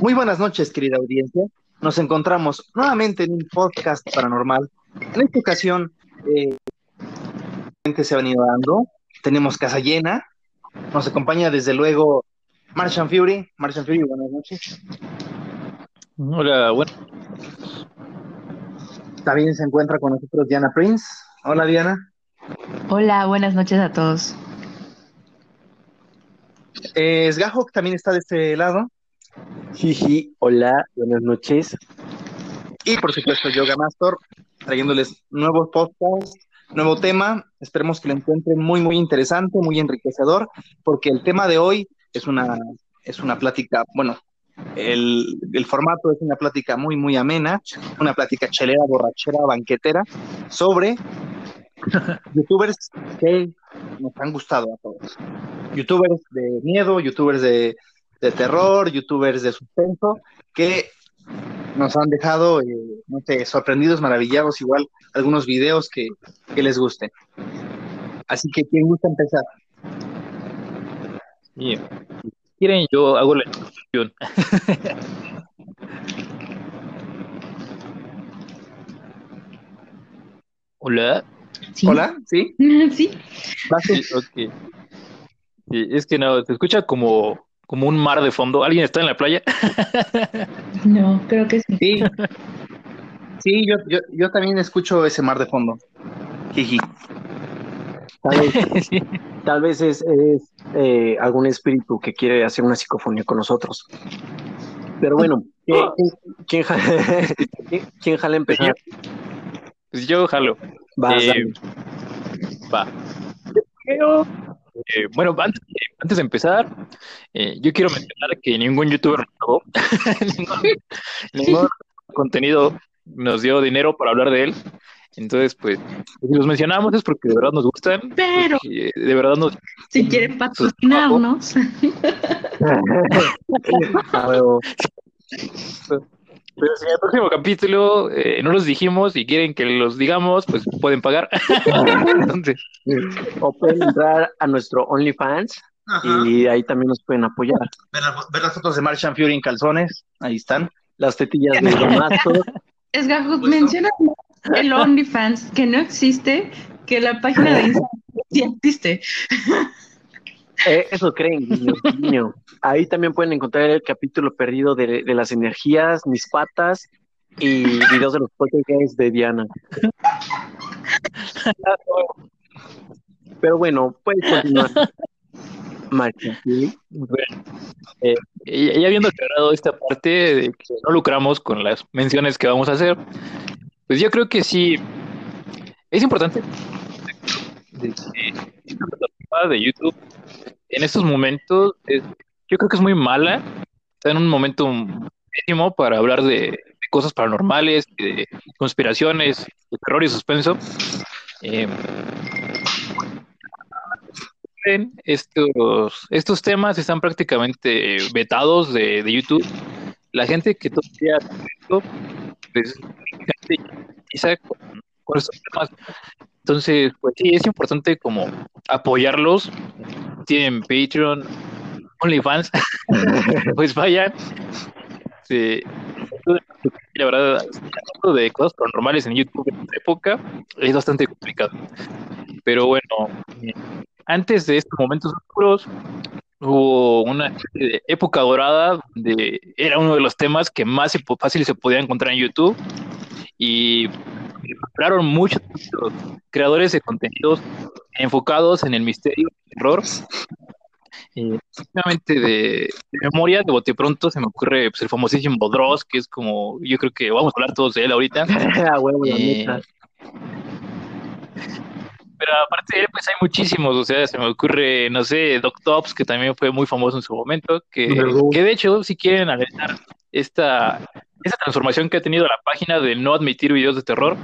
Muy buenas noches, querida audiencia. Nos encontramos nuevamente en un podcast paranormal. En esta ocasión, eh, se ha venido dando. Tenemos casa llena. Nos acompaña desde luego Martian Fury. Martian Fury, buenas noches. Hola, bueno. También se encuentra con nosotros Diana Prince. Hola, Diana. Hola, buenas noches a todos. Eh, también está de este lado. Jiji, hola, buenas noches. Y por supuesto, Yoga Master, trayéndoles nuevos podcasts, nuevo tema. Esperemos que lo encuentren muy, muy interesante, muy enriquecedor, porque el tema de hoy es una, es una plática, bueno, el, el, formato es una plática muy, muy amena, una plática chelera, borrachera, banquetera, sobre youtubers que nos han gustado a todos. Youtubers de miedo, youtubers de, de terror, youtubers de suspenso, que nos han dejado, eh, no sé, sorprendidos, maravillados, igual algunos videos que, que les gusten. Así que, ¿quién gusta empezar? Bien. quieren, yo hago la introducción. Hola. Hola, ¿sí? Sí. Sí, okay. sí, es que no, se escucha como, como un mar de fondo. ¿Alguien está en la playa? No, creo que sí. Sí, sí yo, yo, yo también escucho ese mar de fondo. Jiji. Tal vez, sí. tal vez es, es eh, algún espíritu que quiere hacer una psicofonía con nosotros. Pero bueno. ¿quién, jala, ¿quién, quién jala empezar? Pues yo jalo. Vas, Eh. Va. Yo creo, eh, bueno, antes, antes de empezar, eh, yo quiero mencionar que ningún youtuber nos pagó. ningún, ningún contenido nos dio dinero para hablar de él. Entonces, pues, si los mencionamos es porque de verdad nos gustan, Pero de verdad nos... si quieren patrocinarnos. Pero si en el próximo capítulo eh, no los dijimos y quieren que los digamos, pues pueden pagar. Entonces, O pueden entrar a nuestro OnlyFans y ahí también nos pueden apoyar. Ver, la- ver las fotos de Martian Fury en calzones, ahí están. Las tetillas de Domasto. es Gajo, Pues no. menciona el OnlyFans, que no existe, que la página de Instagram sí existe. Eh, eso creen, niño, niño. Ahí también pueden encontrar el capítulo perdido de, de las energías, mis patas y videos de los podcasts de Diana. Pero bueno, puedes continuar. ¿sí? Bueno, eh, ya habiendo aclarado esta parte de que no lucramos con las menciones que vamos a hacer, pues yo creo que sí es importante de de YouTube en estos momentos es- yo creo que es muy mala, está en un momento pésimo para hablar de, de cosas paranormales, de conspiraciones, de terror y suspenso. Eh, estos, estos temas están prácticamente vetados de, de YouTube. La gente que todavía pues, gente con, con estos temas. Entonces, pues sí, es importante como apoyarlos. Tienen Patreon, OnlyFans, pues vayan. Sí. La verdad, hablando de cosas paranormales en YouTube en esta época es bastante complicado. Pero bueno, antes de estos momentos oscuros, hubo una época dorada donde era uno de los temas que más fácil se podía encontrar en YouTube y encontraron muchos, creadores de contenidos enfocados en el misterio, el terror. Eh, últimamente de, de memoria, de bote pronto, se me ocurre pues, el famosísimo Dross, que es como, yo creo que vamos a hablar todos de él ahorita. Eh. Pero aparte de él, pues hay muchísimos, o sea, se me ocurre, no sé, Doc Tops, que también fue muy famoso en su momento, que, que de hecho, si quieren analizar esta, esta transformación que ha tenido la página de no admitir videos de terror,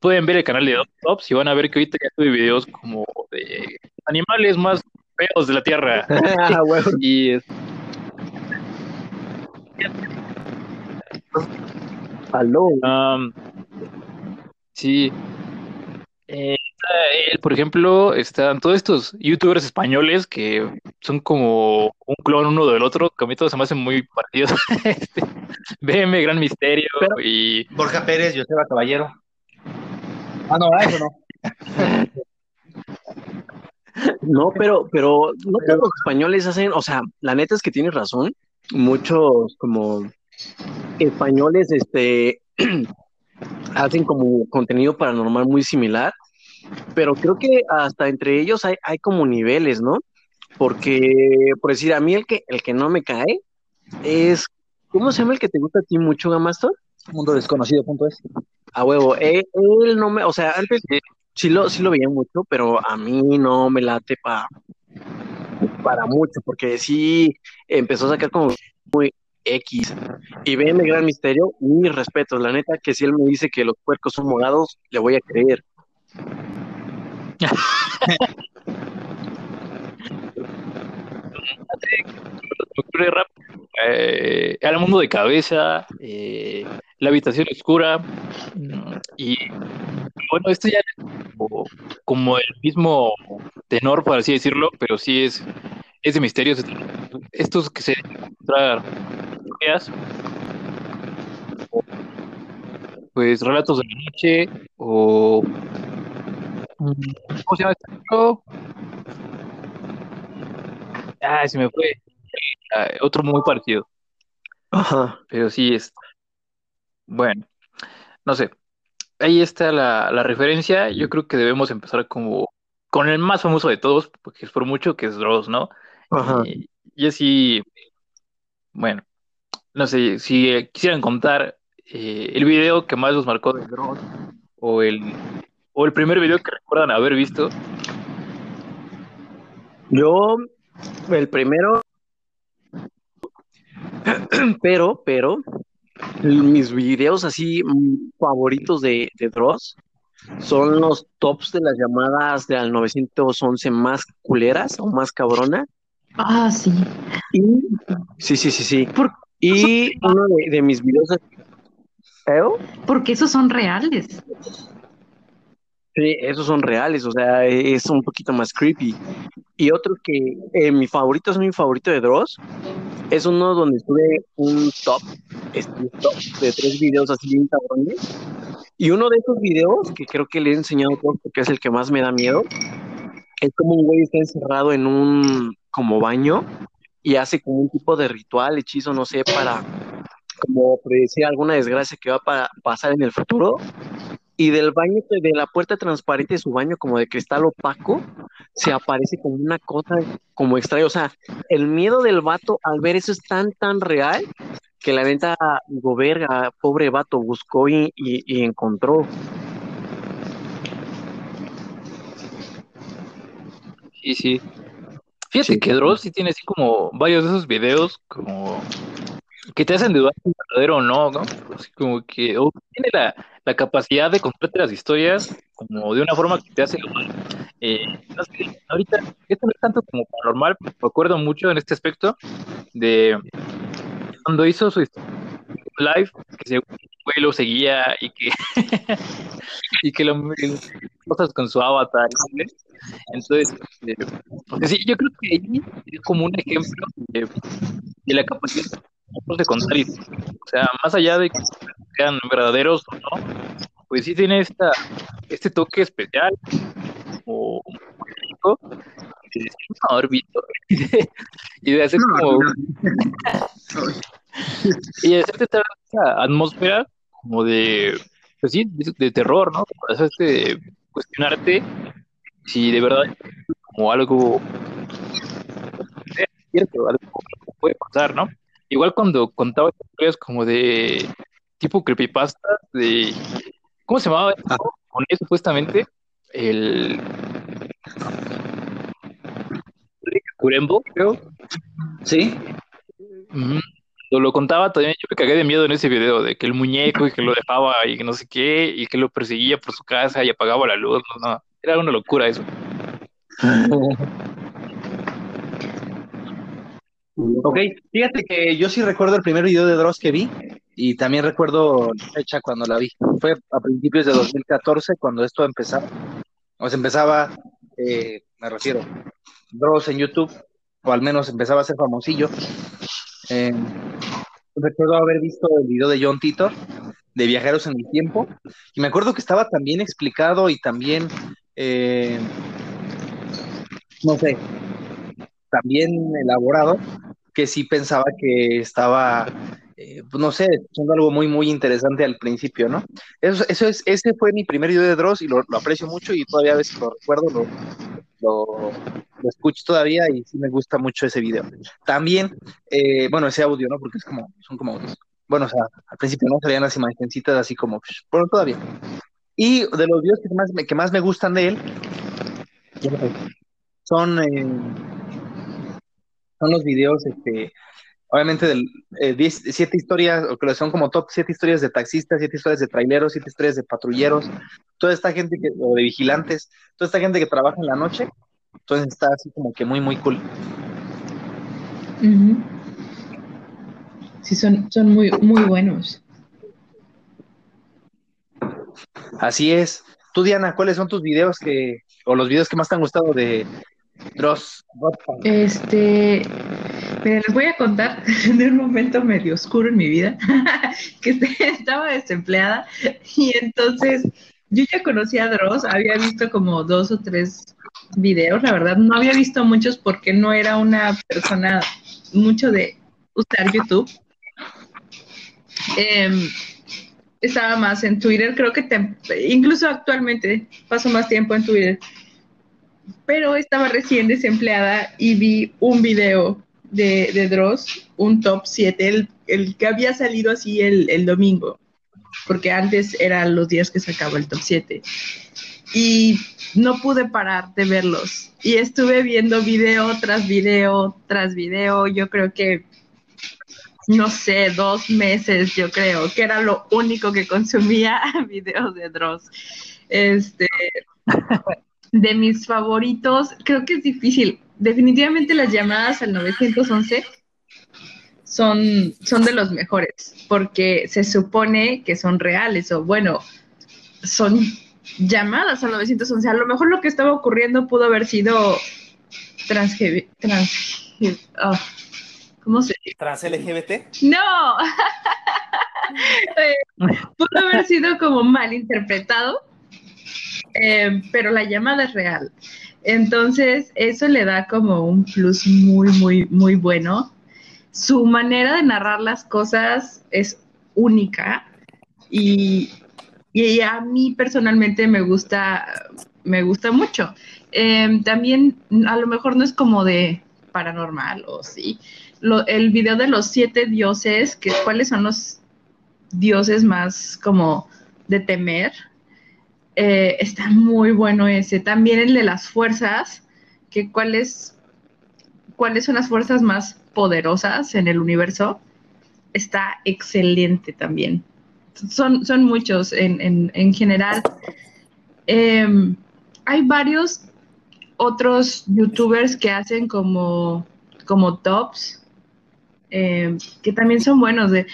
pueden ver el canal de Tops y van a ver que ahorita ya sube videos como de animales más feos de la Tierra. A huevo. Y es- Aló. Um, sí. Eh, está él, por ejemplo, están todos estos youtubers españoles que son como un clon uno del otro, que a mí todos se me hacen muy parecidos. este, BM, Gran Misterio y... Borja Pérez, Joseba Caballero. Ah, no, eso no. No, pero, pero no todos los españoles hacen, o sea, la neta es que tienes razón. Muchos como españoles, este, hacen como contenido paranormal muy similar, pero creo que hasta entre ellos hay, hay como niveles, ¿no? Porque, por decir, a mí el que, el que no me cae es, ¿cómo se llama el que te gusta a ti mucho, Gamastor? Mundo desconocido, punto es. A huevo, él, él no me, o sea, antes sí lo, sí lo veía mucho, pero a mí no me late pa, para mucho, porque sí empezó a sacar como muy X. Y ven el gran misterio, mis respetos, la neta, que si él me dice que los puercos son morados, le voy a creer. Eh, al mundo de cabeza, eh, la habitación oscura, y bueno, esto ya es como, el mismo tenor, por así decirlo, pero sí es, es de misterios. Estos que se encontrar pues relatos de la noche o ¿cómo se llama este libro? Ah, se me fue. Ah, otro muy parecido. Ajá. Pero sí es. Bueno, no sé. Ahí está la, la referencia. Yo creo que debemos empezar como con el más famoso de todos, porque es por mucho que es Dross, ¿no? Ajá. Y, y así, bueno, no sé, si quisieran contar eh, el video que más los marcó de Dross o el, o el primer video que recuerdan haber visto. Yo, el primero, pero, pero, mis videos así mm, favoritos de, de Dross son los tops de las llamadas de al 911 más culeras o más cabrona. Ah, sí. Y, sí, sí, sí, sí. Y uno de, de mis videos. ¿Eh? Porque esos son reales. Sí, esos son reales, o sea, es un poquito más creepy. Y otro que eh, mi favorito es mi favorito de Dross, es uno donde estuve un top, este, top de tres videos así bien cabrones. Y uno de esos videos, que creo que le he enseñado a todos porque es el que más me da miedo, es como un güey está encerrado en un como baño y hace como un tipo de ritual, hechizo, no sé, para como predecir alguna desgracia que va a pasar en el futuro y del baño, de la puerta transparente de su baño, como de cristal opaco, se aparece como una cosa como extraña. O sea, el miedo del vato al ver eso es tan, tan real que la neta, digo, verga, pobre vato, buscó y, y, y encontró. Sí, sí. Fíjate Sí. que Dross sí tiene así como varios de esos videos como que te hacen dudar si es verdadero o no, ¿no? Así como que o tiene la, la capacidad de contarte las historias como de una forma que te hace eh, no sé, ahorita esto no es tanto como paranormal, me acuerdo mucho en este aspecto de cuando hizo su live, que se güey lo seguía y que y que lo cosas con su avatar, ¿sí? Entonces, eh, porque sí, yo creo que ahí es como un ejemplo de, de la capacidad de contar historias. O sea, más allá de que sean verdaderos o no, pues sí tiene esta, este toque especial o mágico de decir, no, Orbito, y de hacer como y hacerte esta atmósfera como de pues sí, de, de terror, ¿no? Hacerte cuestionarte si de verdad como algo cierto, algo puede pasar, ¿no? Igual cuando contaba historias como de tipo creepypasta de ¿cómo se llamaba? Ah. Con él supuestamente el Curembo, creo. ¿Sí? Ujú. Lo contaba también yo me cagué de miedo en ese video de que el muñeco y que lo dejaba y que no sé qué y que lo perseguía por su casa y apagaba la luz, no, no, era una locura eso. Ok, fíjate que yo sí recuerdo el primer video de Dross que vi y también recuerdo la fecha cuando la vi. Fue a principios de 2014 cuando esto empezaba. O sea, empezaba, eh, me refiero, Dross en YouTube o al menos empezaba a ser famosillo. Eh, recuerdo haber visto el video de John Titor de Viajeros en el Tiempo, y me acuerdo que estaba también explicado y también, eh, no sé, también elaborado, que sí pensaba que estaba, eh, pues no sé, siendo algo muy, muy interesante al principio, ¿no? Eso, eso es, ese fue mi primer video de Dross y lo, lo aprecio mucho y todavía a veces lo recuerdo, lo, lo, escucho todavía y sí me gusta mucho ese video. También, eh, bueno, ese audio, ¿no? Porque es como, son como audios. Bueno, o sea, al principio no salían las imagencitas así como, bueno, todavía. Y de los videos que más me, que más me gustan de él son, eh, son los videos, este, obviamente, del, eh, diez- siete historias, o que son como top siete historias de taxistas, siete historias de traileros, siete historias de patrulleros, toda esta gente que, o de vigilantes, toda esta gente que trabaja en la noche, entonces está así como que muy, muy cool. Sí, son, son muy, muy buenos. Así es. Tú, Diana, ¿cuáles son tus videos que, o los videos que más te han gustado de Dross? Este, mira, les voy a contar de un momento medio oscuro en mi vida, que estaba desempleada y entonces yo ya conocía a Dross, había visto como dos o tres videos, la verdad, no había visto muchos porque no era una persona mucho de usar YouTube. Em, estaba más en Twitter, creo que incluso actualmente paso más tiempo en Twitter pero estaba recién desempleada y vi un video de, de Dross, un top 7, el, el que había salido así el, el domingo, porque antes eran los días que sacaba el top 7. Y no pude parar de verlos. Y estuve viendo video tras video tras video. Yo creo que, no sé, dos meses, yo creo, que era lo único que consumía videos de Dross. Este, de mis favoritos, creo que es difícil. Definitivamente las llamadas al 911 son, son de los mejores, porque se supone que son reales, o bueno, son llamadas al 911. A lo mejor lo que estaba ocurriendo pudo haber sido transge- trans, ah, ¿cómo se dice? Trans LGBT. No, Eh, pudo haber sido como mal interpretado, eh, pero la llamada es real. Entonces, eso le da como un plus muy, muy, muy bueno. Su manera de narrar las cosas es única y, y a mí personalmente me gusta, me gusta mucho. Eh, también a lo mejor no es como de paranormal o sí. Lo- el video de los siete dioses, que cuáles son los dioses más como de temer, eh, está muy bueno ese. También el de las fuerzas, que cuáles, cuáles son las fuerzas más poderosas en el universo, está excelente también. Son, son muchos en, en- en general. Em, hay varios otros youtubers que hacen como, como tops, em, que también son buenos. De,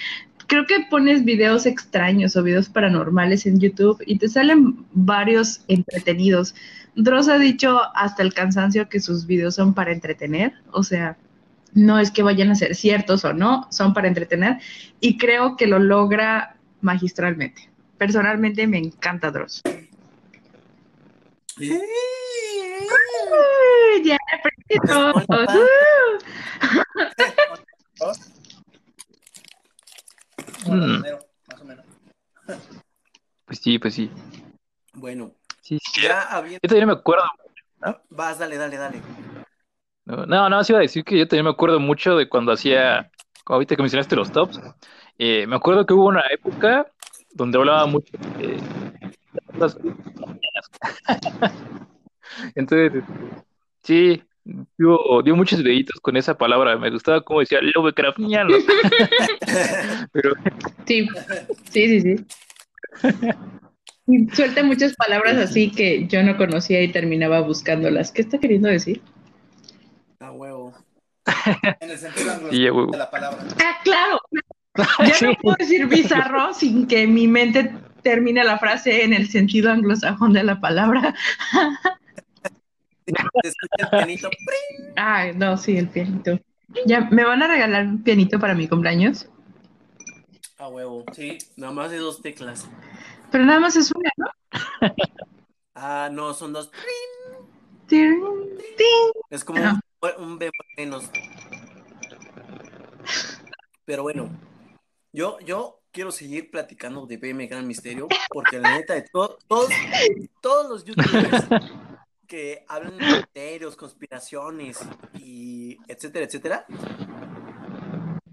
creo que pones videos extraños o videos paranormales en YouTube y te salen varios entretenidos. Dross ha dicho hasta el cansancio que sus videos son para entretener, o sea, no es que vayan a ser ciertos o no, son para entretener y creo que lo logra magistralmente. Personalmente me encanta Dross. Sí. ¡Uy, ya, preciso! Como Mm. más o menos. Pues sí, pues sí. Bueno, Sí, sí. ya había. Yo también me acuerdo. Vas, dale, dale, dale. No, no, no, sí iba a decir que yo también me acuerdo mucho de cuando hacía, ahorita que mencionaste los tops, eh, me acuerdo que hubo una época donde hablaba mucho de las. Entonces, este, sí, dio, dio muchos deditos con esa palabra, me gustaba cómo decía Lovecraftiano, pero Sí, sí, sí, sí. Y Suelta muchas palabras así que yo no conocía y terminaba buscándolas. ¿Qué está queriendo decir? A huevo. En el sentido Sí, huevo. anglosajón de la palabra. Ah, claro. Ya Sí. no puedo decir bizarro sin que mi mente termine la frase en el sentido anglosajón de la palabra. Se escucha el pianito. ¡pring! Ay, no, sí, el pianito. Ya, ¿me van a regalar un pianito para mi cumpleaños? A huevo. Sí, nada más de dos teclas. Pero nada más es una, ¿no? Ah, no, son dos. Es como un, un bebé menos. Pero bueno, yo, yo quiero seguir platicando de BM Gran Misterio, porque la neta de to- todos, todos los youtubers que hablan de misterios, conspiraciones y etcétera, etcétera,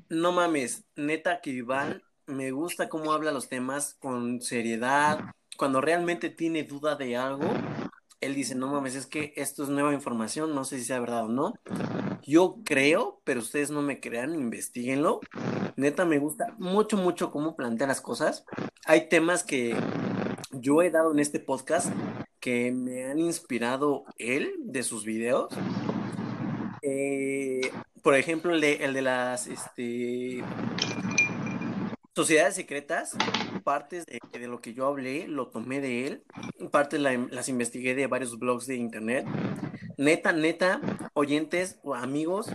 no mames, neta que Iván me gusta cómo habla los temas con seriedad, cuando realmente tiene duda de algo, él dice, no mames, es que esto es nueva información, no sé si sea verdad o no. Yo creo, pero ustedes no me crean, investiguenlo. Neta, me gusta mucho, mucho cómo plantea las cosas. Hay temas que yo he dado en este podcast que me han inspirado él de sus videos. Eh, por ejemplo, el de, el de las este, sociedades secretas, partes de, de lo que yo hablé, lo tomé de él, partes la- las investigué de varios blogs de internet. Neta, neta, oyentes o amigos,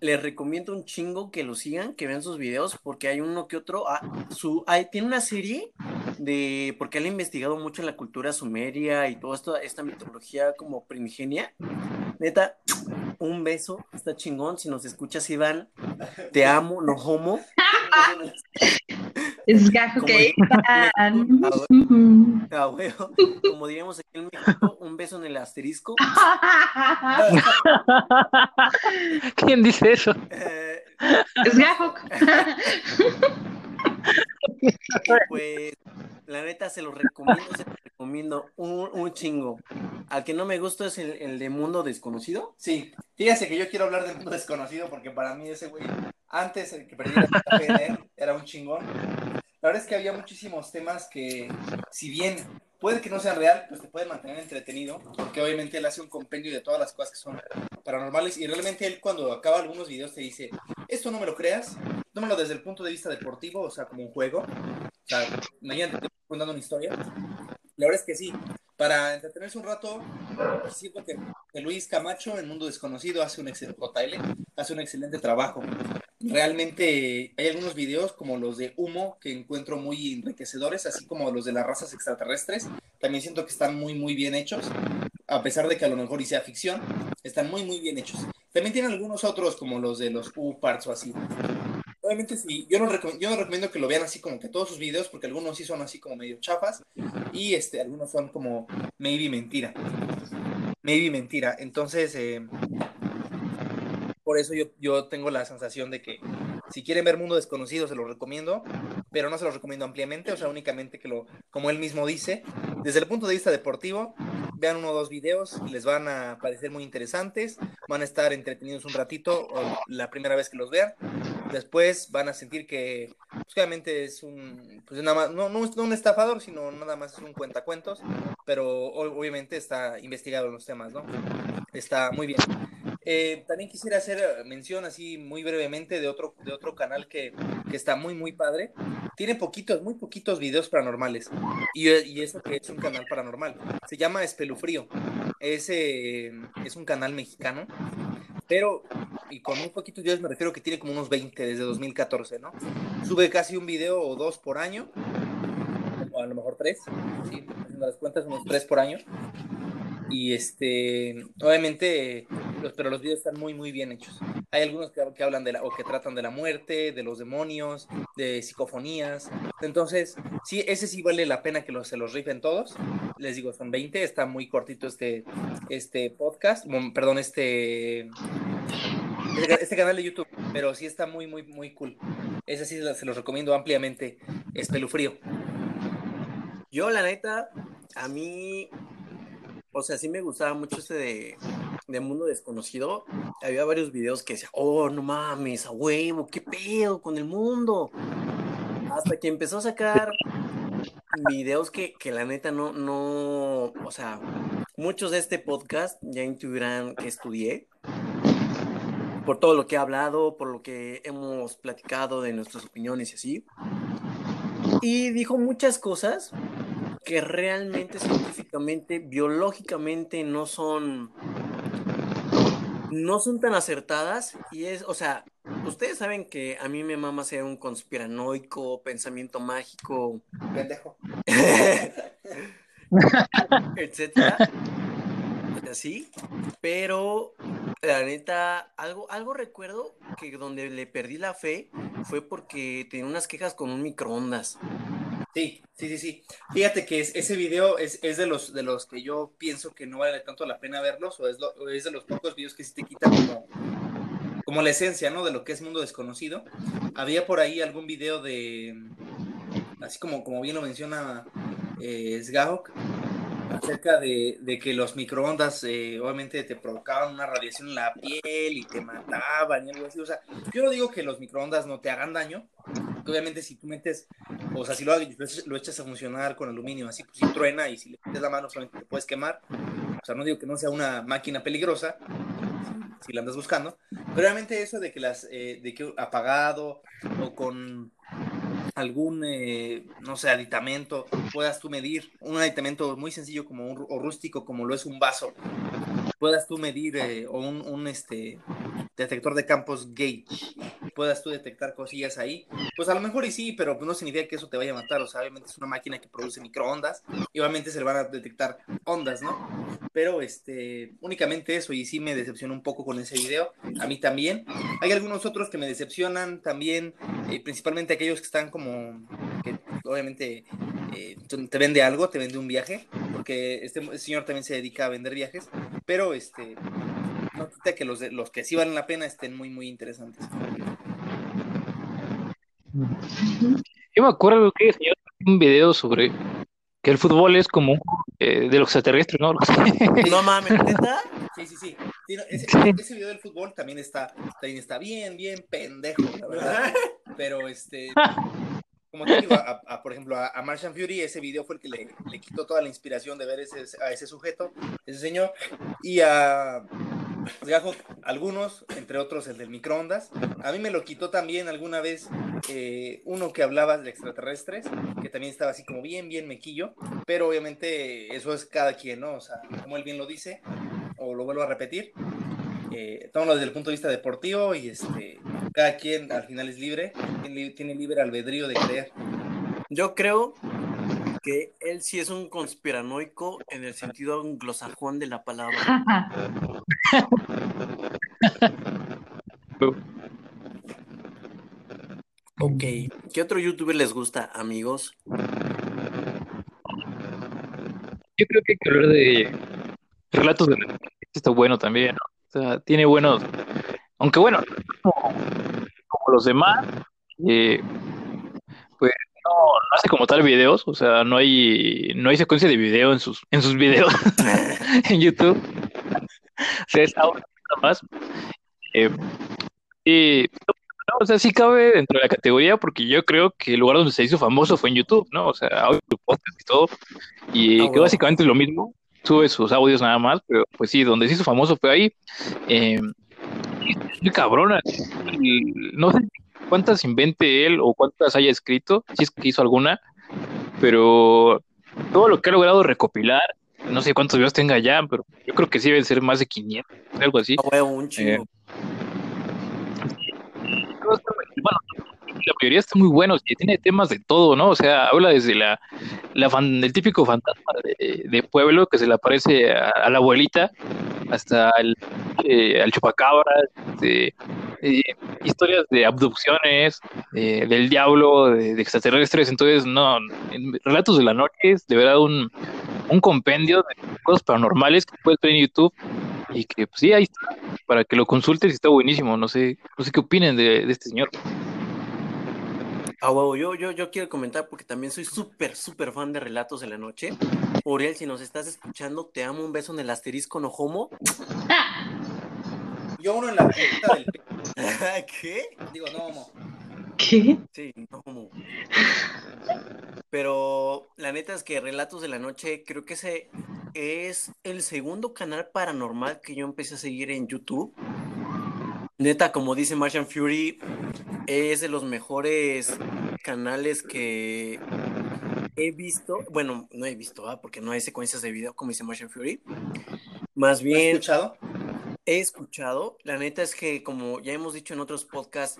les recomiendo un chingo que lo sigan, que vean sus videos, porque hay uno que otro. ah, su, hay- tiene una serie de. Porque él ha investigado mucho la cultura sumeria y toda esta, esta mitología como primigenia. Neta, un beso, está chingón. Si nos escuchas, Iván, te amo, no homo. Es gajo que huevo. Como diríamos aquí en México, un beso en el asterisco. ¿Quién dice eso? Eh, Es gajo. Pues, la neta, se los recomiendo, se los recomiendo un, chingo. Al que no me gusta es el, de Mundo Desconocido. Sí, fíjese que yo quiero hablar del mundo desconocido porque para mí ese güey, antes el que perdiera la él, era un chingón. La verdad es que había muchísimos temas que, si bien puede que no sean real, pues te pueden mantener entretenido, porque obviamente él hace un compendio de todas las cosas que son paranormales y realmente él cuando acaba algunos videos te dice, esto no me lo creas, tómalo desde el punto de vista deportivo, o sea, como un juego. O sea, imagínate, te estoy contando una historia. La verdad es que sí, para entretenerse un rato, siento que, Luis Camacho en Mundo Desconocido hace un excelente, hace un excelente trabajo. Realmente hay algunos videos como los de Humo que encuentro muy enriquecedores, así como los de las razas extraterrestres. También siento que están muy, muy bien hechos, a pesar de que a lo mejor y sea ficción, están muy, muy bien hechos. También tienen algunos otros como los de los U-Parts o así. Obviamente sí, yo no, yo no recomiendo que lo vean así como que todos sus videos, porque algunos sí son así como medio chafas y este, algunos son como maybe mentira. Maybe mentira. Entonces, eh, por eso yo, yo tengo la sensación de que si quieren ver Mundo Desconocido se lo recomiendo, pero no se lo recomiendo ampliamente, o sea, únicamente que lo, como él mismo dice, desde el punto de vista deportivo, vean uno o dos videos, les van a parecer muy interesantes, van a estar entretenidos un ratito o la primera vez que los vean, después van a sentir que pues, es un, pues nada más, no, no, no un estafador, sino nada más es un cuentacuentos, pero obviamente está investigado en los temas, ¿no? Está muy bien. Eh, también quisiera hacer mención así muy brevemente de otro, de otro canal que, que está muy, muy padre. Tiene poquitos, muy poquitos videos paranormales. Y, y eso que es un canal paranormal. Se llama Espelufrío. Es, eh, es un canal mexicano. Pero, y con muy poquitos videos me refiero que tiene como unos 20 desde 2014, ¿no? Sube casi un video o dos por año. O a lo mejor tres. Sí, haciendo las cuentas, unos tres por año. Y este, obviamente, los, pero los videos están muy, muy bien hechos. Hay algunos que, que hablan de la, o que tratan de la muerte, de los demonios, de psicofonías. Entonces, sí, ese sí vale la pena que los, se los rifen todos. Les digo, son 20, está muy cortito este, este podcast, perdón, este, este, este canal de YouTube, pero sí está muy, muy, muy cool. Ese sí se los recomiendo ampliamente, Espelufrío. Yo, la neta, a mí, o sea, sí me gustaba mucho ese de, de Mundo Desconocido. Había varios videos que decía, oh, no mames, a huevo, qué pedo con el mundo. Hasta que empezó a sacar videos que, que la neta no, no, o sea, muchos de este podcast ya intuirán que estudié. Por todo lo que he hablado, por lo que hemos platicado de nuestras opiniones y así. Y dijo muchas cosas que realmente científicamente, biológicamente no son no son tan acertadas y es, o sea, ustedes saben que a mí me mama ser un conspiranoico, pensamiento mágico, Pendejo. etcétera. Así, pero la neta, algo, algo recuerdo que donde le perdí la fe fue porque tenía unas quejas con un microondas. Sí, sí, sí, sí. Fíjate que es- ese video es, es de los de los que yo pienso que no vale tanto la pena verlos, o es, de los pocos videos que sí te quitan como, como la esencia, ¿no? De lo que es mundo desconocido. Había por ahí algún video de, así como, como bien lo menciona eh, acerca de, que los microondas eh, obviamente te provocaban una radiación en la piel y te mataban y algo así. O sea, yo no digo que los microondas no te hagan daño, obviamente si tú metes, o sea, si lo, lo echas a funcionar con aluminio, así pues si truena y si le metes la mano solamente te puedes quemar. O sea, no digo que no sea una máquina peligrosa, si, si la andas buscando, pero realmente eso de que las, eh, de que apagado o con algún, eh, no sé, aditamento, puedas tú medir, un aditamento muy sencillo como un, o rústico como lo es un vaso, puedas tú medir, eh, o un, un, este, detector de campos gauge, puedas tú detectar cosillas ahí, pues a lo mejor y sí, pero no significa que eso te vaya a matar, o sea, obviamente es una máquina que produce microondas y obviamente se le van a detectar ondas, ¿no? Pero este, únicamente eso y sí me decepcionó un poco con ese video, a mí también. Hay algunos otros que me decepcionan también, eh, principalmente aquellos que están como, que obviamente eh, te vende algo, te vende un viaje, porque este señor también se dedica a vender viajes, pero este, que los, los que sí valen la pena estén muy, muy interesantes. Yo me acuerdo que señor un video sobre que el fútbol es como eh, de los extraterrestres, ¿no? no mames, ¿neta? Sí, sí, sí. sí no, ese, ese, video del fútbol también está, también está bien, bien pendejo, la verdad. Pero este, como te digo, a, a, por ejemplo, a, a, Martian Fury, ese video fue el que le, le, quitó toda la inspiración de ver ese, a ese sujeto, ese señor, y a algunos, entre otros el del microondas. A mí me lo quitó también alguna vez eh, uno que hablaba de extraterrestres, que también estaba así como bien, bien mequillo, pero obviamente eso es cada quien, ¿no? O sea, como él bien lo dice, o lo vuelvo a repetir, eh, tómalo desde el punto de vista deportivo y este, cada quien al final es libre, tiene, tiene libre albedrío de creer. Yo creo que él sí es un conspiranoico en el sentido anglosajón de la palabra. ok, ¿qué otro youtuber les gusta, amigos? Yo creo que hay que hablar de relatos de está bueno también, ¿no? O sea, tiene buenos, aunque bueno, como, como los demás, eh, pues no, no hace como tal videos, o sea, no hay, no hay secuencia de video en sus, en sus videos en YouTube. O sea, es audio nada más. Eh, y no, o sea, sí cabe dentro de la categoría porque yo creo que el lugar donde se hizo famoso fue en YouTube, ¿no? O sea, audio, podcast y todo. Y Ah, que bueno. básicamente es lo mismo. Sube sus audios nada más, pero pues sí, donde se hizo famoso fue ahí. Eh, muy cabrona. No sé cuántas invente él o cuántas haya escrito, si es que hizo alguna, pero todo lo que ha logrado recopilar, no sé cuántos videos tenga ya, pero yo creo que sí deben ser más de 500, algo así. Ah, un chingo. Eh, Bueno, la mayoría está muy buenos y tiene temas de todo, ¿no? O sea, habla desde la, el típico fantasma de, pueblo que se le aparece a, la abuelita hasta el, eh, al chupacabras, de, eh, historias de abducciones, eh, del diablo, de, extraterrestres. Entonces, no, en Relatos de la Noche es de verdad un, un compendio de cosas paranormales que puedes ver en YouTube y que, pues sí, ahí está, para que lo consultes está buenísimo. No sé, no sé qué opinen de este señor. A huevo, yo, yo, yo quiero comentar porque también soy súper, súper fan de Relatos de la Noche. Uriel, si nos estás escuchando, te amo un beso en el asterisco no homo. Yo uno en la puntita del ¿Qué? Digo, no, homo. ¿Qué? Sí, no homo. Pero la neta es que Relatos de la Noche, creo que ese es el segundo canal paranormal que yo empecé a seguir en YouTube. Neta, como dice Martian Fury, es de los mejores canales que he visto, bueno, no he visto, ¿ah? porque no hay secuencias de video como dice Martian Fury. Más ¿Has bien, escuchado? he escuchado. La neta es que, como ya hemos dicho en otros podcasts,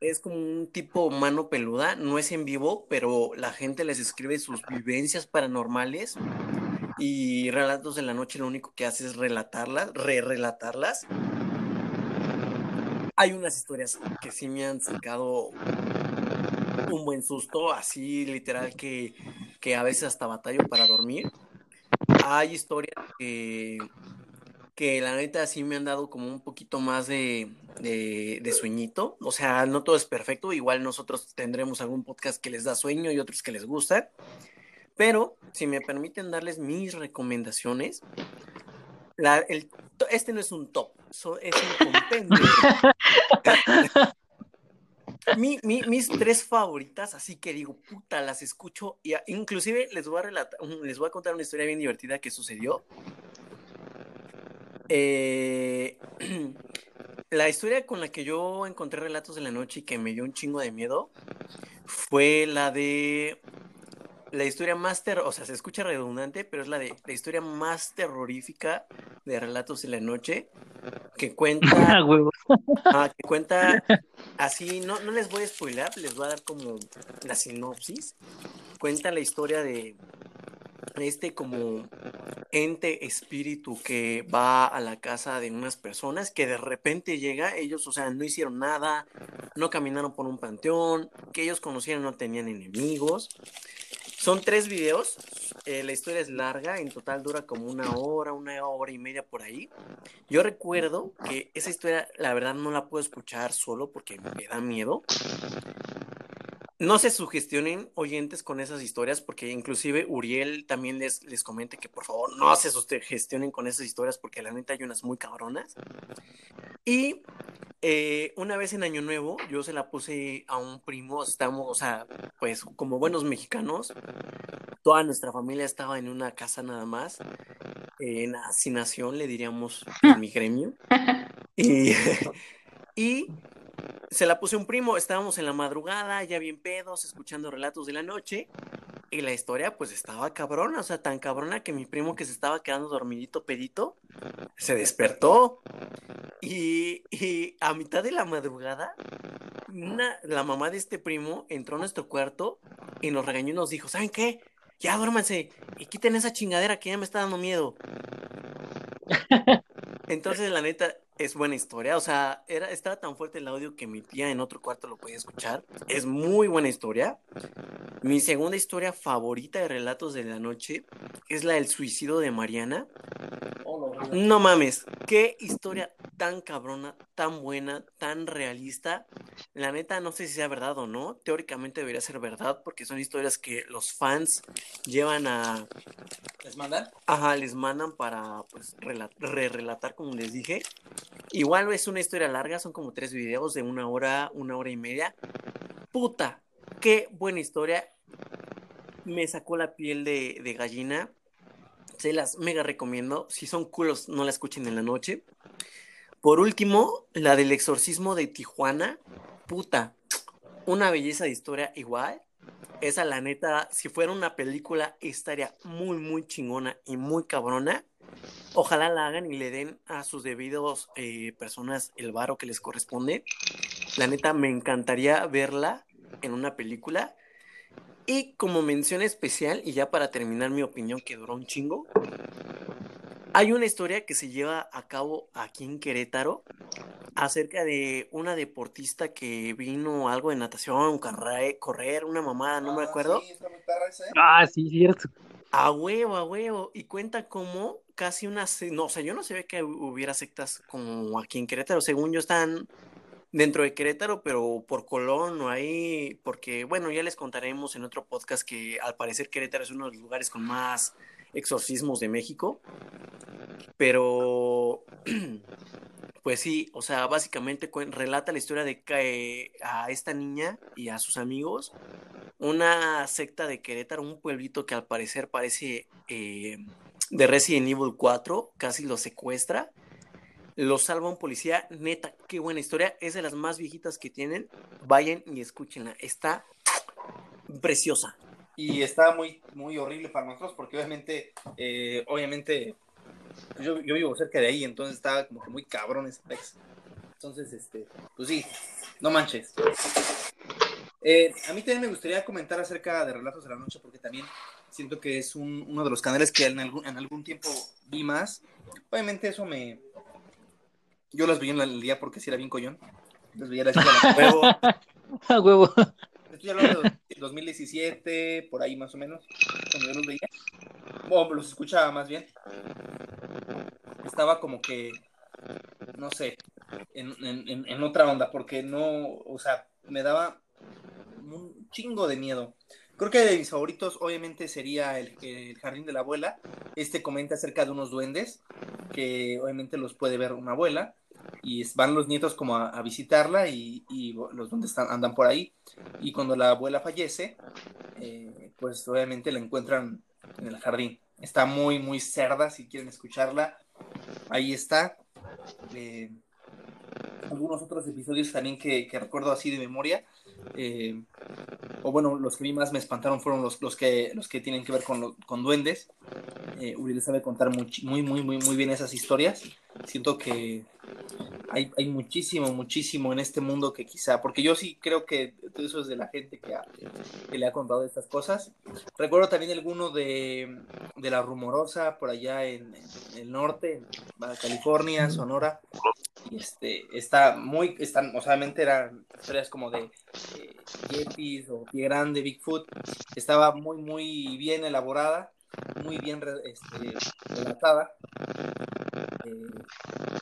es como un tipo mano peluda. No es en vivo, pero la gente les escribe sus vivencias paranormales. Y Relatos de la Noche lo único que hace es relatarlas, re-relatarlas. Hay unas historias que sí me han sacado un buen susto, así literal que, que a veces hasta batallo para dormir. Hay historias que, que la neta sí me han dado como un poquito más de, de, de sueñito. O sea, no todo es perfecto. Igual nosotros tendremos algún podcast que les da sueño y otros que les gusta. Pero si me permiten darles mis recomendaciones, la- el- este no es un top, so- es un compendio. Mi- mi- mis tres favoritas, así que digo, puta, las escucho. Y a- inclusive les voy a relatar, les voy a contar una historia bien divertida que sucedió. Eh, la historia con la que yo encontré relatos de la noche y que me dio un chingo de miedo fue la de la historia más terror, o sea, se escucha redundante, pero es la de la historia más terrorífica de relatos de la noche que cuenta Ah, que cuenta así, no, no les voy a spoiler, les voy a dar como la sinopsis. Cuenta la historia de este como ente espíritu que va a la casa de unas personas que de repente llega, ellos, o sea, no hicieron nada, no caminaron por un panteón, que ellos conocieron no tenían enemigos. Son tres videos, eh, la historia es larga, en total dura como una hora, una hora y media por ahí. Yo recuerdo que esa historia, la verdad, no la puedo escuchar solo porque me da miedo. No se sugestionen oyentes con esas historias, porque inclusive Uriel también les, les comente que por favor no se sugestionen con esas historias, porque la neta hay unas muy cabronas. Y eh, una vez en Año Nuevo, yo se la puse a un primo, estamos, o sea, pues como buenos mexicanos, toda nuestra familia estaba en una casa nada más, en hacinación, le diríamos en mi gremio. Y, y se la puse un primo, estábamos en la madrugada, ya bien pedos, escuchando relatos de la noche. Y la historia, pues estaba cabrona, o sea, tan cabrona que mi primo que se estaba quedando dormidito pedito, se despertó. Y, y a mitad de la madrugada, una, la mamá de este primo entró a nuestro cuarto y nos regañó y nos dijo: ¿Saben qué? Ya duérmanse y quiten esa chingadera que ya me está dando miedo. Entonces, la neta, es buena historia. O sea, era, estaba tan fuerte el audio que mi tía en otro cuarto lo podía escuchar. Es muy buena historia. Mi segunda historia favorita de relatos de la noche es la del suicidio de Mariana. No mames, qué historia tan cabrona, tan buena, tan realista. La neta, no sé si sea verdad o no. Teóricamente debería ser verdad porque son historias que los fans llevan a, ¿Les mandan? Ajá, les mandan para pues rela- re-relatar, como les dije. Igual es una historia larga, son como tres videos de una hora, una hora y media. Puta, qué buena historia. Me sacó la piel de, gallina. Se las mega recomiendo. Si son culos, no la escuchen en la noche. Por último, la del exorcismo de Tijuana. Puta, una belleza de historia igual. Esa, la neta, si fuera una película, estaría muy, muy chingona y muy cabrona. Ojalá la hagan y le den a sus debidos eh, personas el varo que les corresponde. La neta, me encantaría verla en una película. Y como mención especial, y ya para terminar mi opinión que duró un chingo, hay una historia que se lleva a cabo aquí en Querétaro acerca de una deportista que vino algo de natación, correr, correr una mamada, no me acuerdo. Ah, sí, cierto. A huevo, a huevo. Y cuenta como casi una... No, o sea, yo no sabía que hubiera sectas como aquí en Querétaro. Según yo están dentro de Querétaro, pero por Colón o ahí, porque, bueno, ya les contaremos en otro podcast que al parecer Querétaro es uno de los lugares con más exorcismos de México. Pero, pues sí, o sea, básicamente relata la historia de que a esta niña y a sus amigos una secta de Querétaro, un pueblito que al parecer parece eh, de Resident Evil 4, casi lo secuestra. Lo salva un policía, neta, qué buena historia. Es de las más viejitas que tienen. Vayan y escúchenla. Está preciosa. y estaba muy, muy horrible para nosotros porque obviamente, eh, obviamente, yo, yo, vivo cerca de ahí, entonces estaba como que muy cabrón ese pex. Entonces, este, pues sí, no manches. Eh, a mí también me gustaría comentar acerca de Relatos de la Noche porque también siento que es un, uno de los canales que en algún, en algún tiempo vi más. Obviamente eso me... Yo los vi en el día porque si era bien collón. Los veía la huevo. A huevo. Estoy hablando de 2017, por ahí más o menos, cuando yo los veía. O los escuchaba más bien. Estaba como que, no sé, en, otra onda, porque no, o sea, me daba un chingo de miedo. Creo que de mis favoritos, obviamente, sería el, Jardín de la Abuela. Este comenta acerca de unos duendes que obviamente los puede ver una abuela y van los nietos como a, visitarla y, los duendes andan por ahí. Y cuando la abuela fallece, eh, pues obviamente la encuentran en el jardín. Está muy, muy cerda, si quieren escucharla. Ahí está. Eh, algunos otros episodios también que, que recuerdo así de memoria. Eh, o bueno, los que vi más me espantaron fueron los, los, que, los que tienen que ver con, con duendes. Eh, Uriel sabe contar muy, muy, muy, muy bien esas historias. Siento que hay, hay, muchísimo, muchísimo en este mundo que quizá, porque yo sí creo que eso es de la gente que, ha, que le ha contado estas cosas. Recuerdo también alguno de, de La Rumorosa, por allá en, en el norte, en California, Sonora. Y este, está muy, están, o sea, eran historias como de eh, Yepis o Pie Grande, Bigfoot. Estaba muy, muy bien elaborada, muy bien este, relatada. Eh,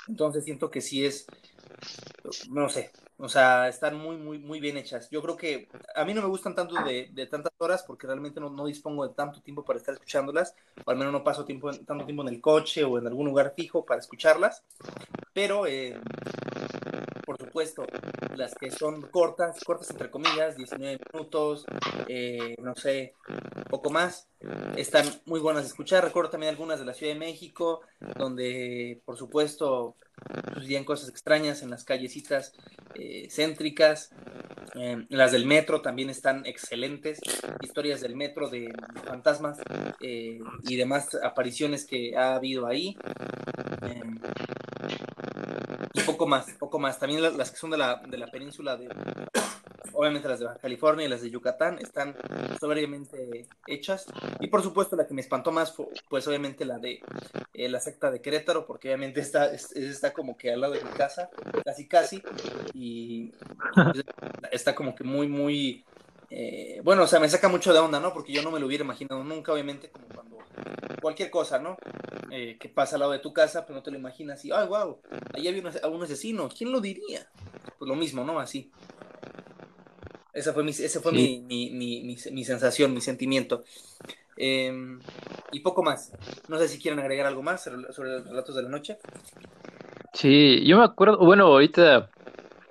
entonces siento que sí es, no sé, o sea, están muy, muy, muy bien hechas. Yo creo que a mí no me gustan tanto de, tantas horas porque realmente no, no, dispongo de tanto tiempo para estar escuchándolas, o al menos no paso tanto tiempo en el coche o en algún lugar fijo para escucharlas, pero eh, por supuesto, las que son cortas, cortas entre comillas, 19 minutos, eh, no sé, poco más, están muy buenas de escuchar. Recuerdo también algunas de la Ciudad de México, donde por supuesto sucedían cosas extrañas en las callecitas eh, céntricas. Eh, las del metro también están excelentes. Historias del metro de fantasmas y demás apariciones que ha habido ahí. Y poco más, poco más. También las, que son de la, de la península de, obviamente las de Baja California y las de Yucatán están sobriamente hechas. Y por supuesto la que me espantó más fue pues obviamente la de eh, la secta de Querétaro, porque obviamente está, está como que al lado de mi casa, casi casi, y está como que muy, muy... Eh, bueno, o sea, me saca mucho de onda, ¿no? Porque yo no me lo hubiera imaginado nunca, obviamente, como cuando cualquier cosa, ¿no? Eh, que pasa al lado de tu casa, pues no te lo imaginas y, ay, wow, ahí había un, un asesino, ¿quién lo diría? Pues lo mismo, ¿no? Así. Esa fue mi, ese fue sí. mi, mi, mi, mi, sensación, mi sentimiento. Eh, y poco más. No sé si quieren agregar algo más sobre los relatos de la noche. Sí, yo me acuerdo, bueno, ahorita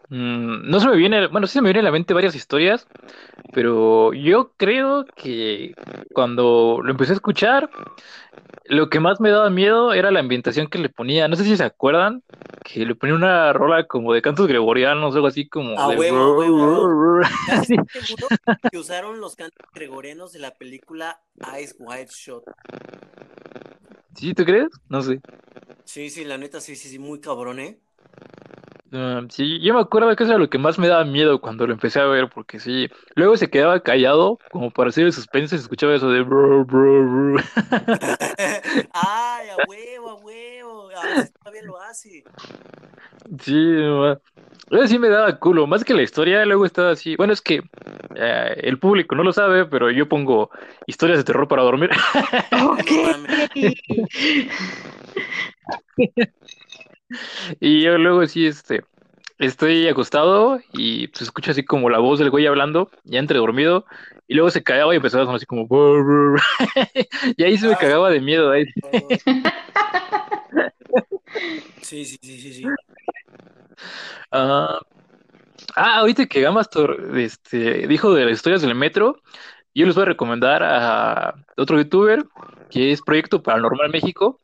mmm, no se me viene, bueno, sí se me viene a la mente varias historias, pero yo creo que cuando lo empecé a escuchar, lo que más me daba miedo era la ambientación que le ponía. No sé si se acuerdan que le ponía una rola como de cantos gregorianos, algo así como. Ah, de... huevo, huevo. ¿Estás seguro que usaron los cantos gregorianos de la película Ice White Shot? ¿Sí, tú crees? No sé. Sí, sí, la neta, sí, sí, sí, muy cabrón, ¿eh? Uh, sí, yo me acuerdo que eso era lo que más me daba miedo cuando lo empecé a ver, porque sí, luego se quedaba callado como para hacer el suspense y se escuchaba eso de bro, bro, bro. Ay, a huevo, a huevo, a veces todavía lo hace. Sí, no, sí me daba culo, más que la historia, luego estaba así, bueno, es que eh, el público no lo sabe, pero yo pongo historias de terror para dormir. Okay. Y yo luego sí, este, estoy acostado y pues escucho así como la voz del güey hablando, ya entre dormido, y luego se cagaba y empezaba a sonar así como... Y ahí se me cagaba de miedo. Ahí. Sí, sí, sí, sí, sí. Uh, ah, ahorita que Gamastor este, dijo de las historias del metro, yo les voy a recomendar a otro youtuber que es Proyecto Paranormal México.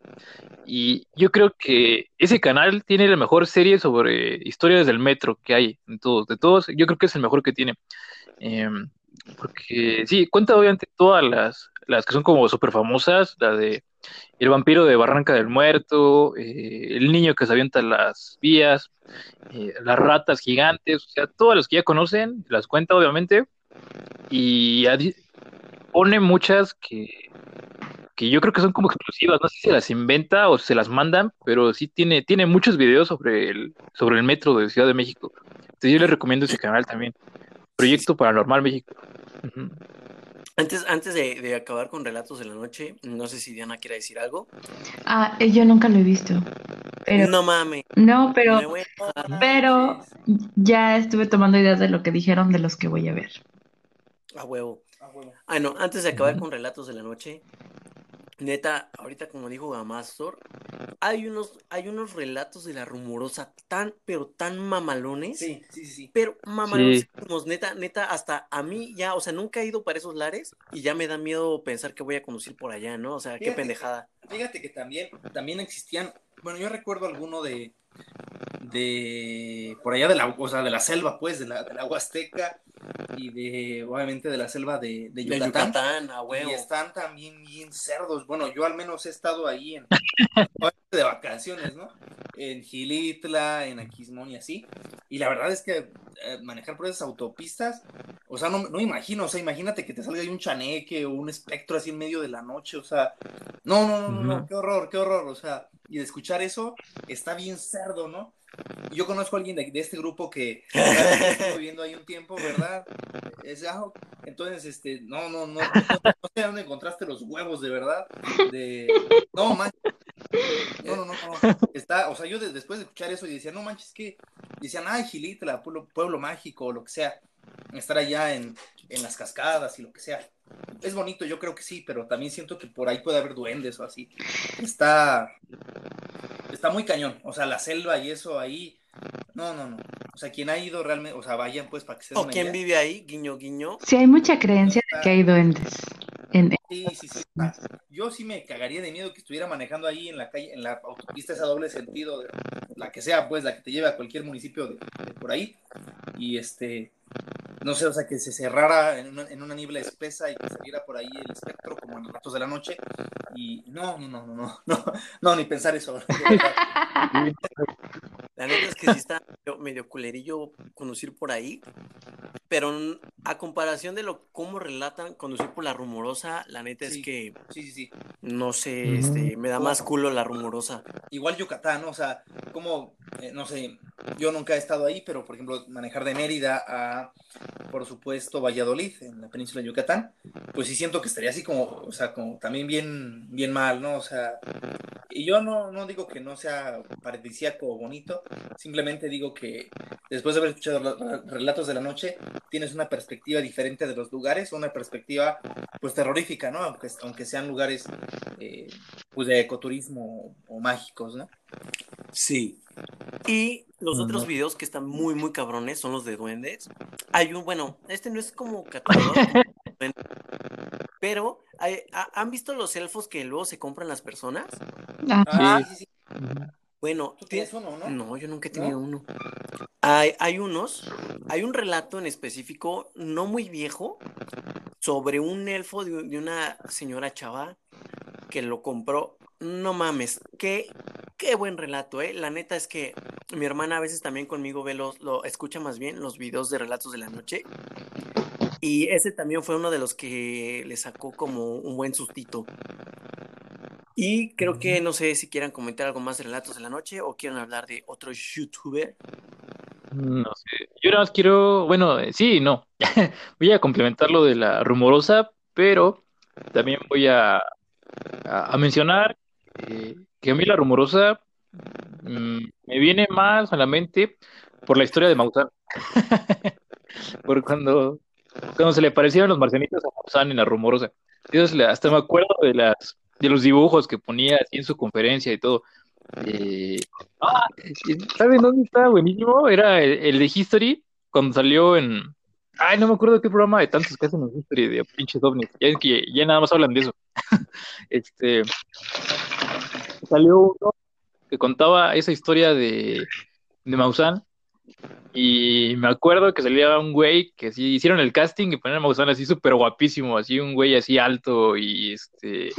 Y yo creo que ese canal tiene la mejor serie sobre historias del metro que hay en todos, de todos. Yo creo que es el mejor que tiene. Eh, porque sí, cuenta obviamente todas las, las que son como súper famosas, la de El vampiro de Barranca del Muerto, eh, El niño que se avienta las vías, eh, las ratas gigantes, o sea, todas las que ya conocen, las cuenta obviamente, y pone muchas que, que yo creo que son como exclusivas, no sé si se las inventa o se las mandan, pero sí tiene, tiene muchos videos sobre el, sobre el metro de Ciudad de México. Entonces yo les recomiendo ese canal también, Proyecto Paranormal México. Antes, antes de, de acabar con Relatos de la Noche, no sé si Diana quiere decir algo. Ah, eh, yo nunca lo he visto. Pero, No mames. no, pero, pero ya estuve tomando ideas de lo que dijeron de los que voy a ver. A huevo. Ah, no, antes de acabar con Relatos de la Noche, neta, ahorita como dijo Gamastor, hay unos, hay unos relatos de la rumorosa tan, pero tan mamalones. Sí, sí, sí, sí. Pero mamalones, neta, neta, hasta a mí ya, o sea, nunca he ido para esos lares y ya me da miedo pensar que voy a conducir por allá, ¿no? O sea, qué pendejada. Fíjate que también, también existían, bueno, yo recuerdo alguno de, de por allá de la, o sea, de la selva, pues, de la, de la Huasteca y de, obviamente, de la selva de, de De Yucatán. Yucatán, a huevo. Y están también bien cerdos. Bueno, yo al menos he estado ahí en de vacaciones, ¿no? En Gilitla, en Aquismón y así. Y la verdad es que eh, manejar por esas autopistas, o sea, no, no me imagino, o sea, imagínate que te salga ahí un chaneque o un espectro así en medio de la noche, o sea, no, no, no, no, no, Ujú. qué horror, qué horror, o sea, y de escuchar eso está bien cerdo, ¿no? Yo conozco a alguien de, de este grupo que estuvo viviendo ahí un tiempo, ¿verdad? Es, ah, entonces, este, no, no, no, no, no sé dónde encontraste los huevos, de verdad. De, no, man, no, no, no, no. Está, o sea, yo de- después de escuchar eso y decía, no manches, que decían, ay, Gilitla, pueblo, pueblo mágico, o lo que sea, estar allá en, en las cascadas y lo que sea. Es bonito, yo creo que sí, pero también siento que por ahí puede haber duendes o así. Está, está muy cañón, o sea, la selva y eso ahí, no, no, no. O sea, quien ha ido realmente, o sea, vayan pues para que se ¿O idea. vive ahí? Guiño, guiño. Sí, hay mucha creencia de que hay duendes. En, Yo sí me cagaría de miedo que estuviera manejando ahí en la calle, en la autopista esa doble sentido, la que sea, pues, la que te lleve a cualquier municipio de, por ahí. Y este, no sé, o sea, que se cerrara en una, en niebla espesa y que saliera por ahí el espectro como en los ratos de la noche. Y no, no, no, no, no, no, no, ni pensar eso. La neta es que sí está medio, culerillo conducir por ahí. Pero a comparación de lo cómo relatan conducir por la rumorosa, la neta Sí. es que Sí, sí, sí. no sé, este, me da más culo la rumorosa. igual Yucatán, ¿no? O sea, como, eh, no sé, yo nunca he estado ahí, pero por ejemplo, manejar de Mérida a, por supuesto, Valladolid, en la península de Yucatán, pues sí siento que estaría así como, o sea, como también bien, bien mal, ¿no? O sea, y yo no, no digo que no sea paradisíaco o bonito, simplemente digo que después de haber escuchado los relatos de la noche, tienes una perspectiva diferente de los lugares, una perspectiva, pues, terrorífica, ¿no? Aunque, aunque sean lugares, eh, pues, de ecoturismo o, o mágicos, ¿no? Sí. Y los otros videos que están muy, muy cabrones son los de duendes. Hay un, bueno, este no es como duende, pero hay- ¿han visto los elfos que luego se compran las personas? ah, Ah, Sí. sí. Bueno, Tú tienes uno, ¿no? No, yo nunca he ¿No? tenido uno. Hay, hay unos, hay un relato en específico, no muy viejo, sobre un elfo de, de una señora chava que lo compró. No mames, qué, qué buen relato, ¿eh? La neta es que mi hermana a veces también conmigo ve los, lo escucha más bien los videos de relatos de la noche. Y ese también fue uno de los que le sacó como un buen sustito. Y creo que no sé si quieran comentar algo más de relatos de la noche o quieran hablar de otro youtuber. No sé. Yo nada más quiero, bueno, eh, sí no. Voy a complementar lo de la rumorosa, pero también voy a, a, mencionar que a mí la rumorosa mm, me viene más a la mente por la historia de Maussan. por cuando, cuando se le parecieron los marcianitos a Maussan en la rumorosa. Entonces, hasta me acuerdo de las de los dibujos que ponía así en su conferencia y todo. Eh, ah, ¿saben dónde estaba buenísimo? Era el, el de History, cuando salió en. Ay, no me acuerdo qué programa de tantos que hacen en History de pinches ovnis. Ya es que ya nada más hablan de eso. este. Salió uno que contaba esa historia de, de Maussan Y me acuerdo que salía un güey que sí hicieron el casting y ponían a Maussan así súper guapísimo, así un güey así alto y este.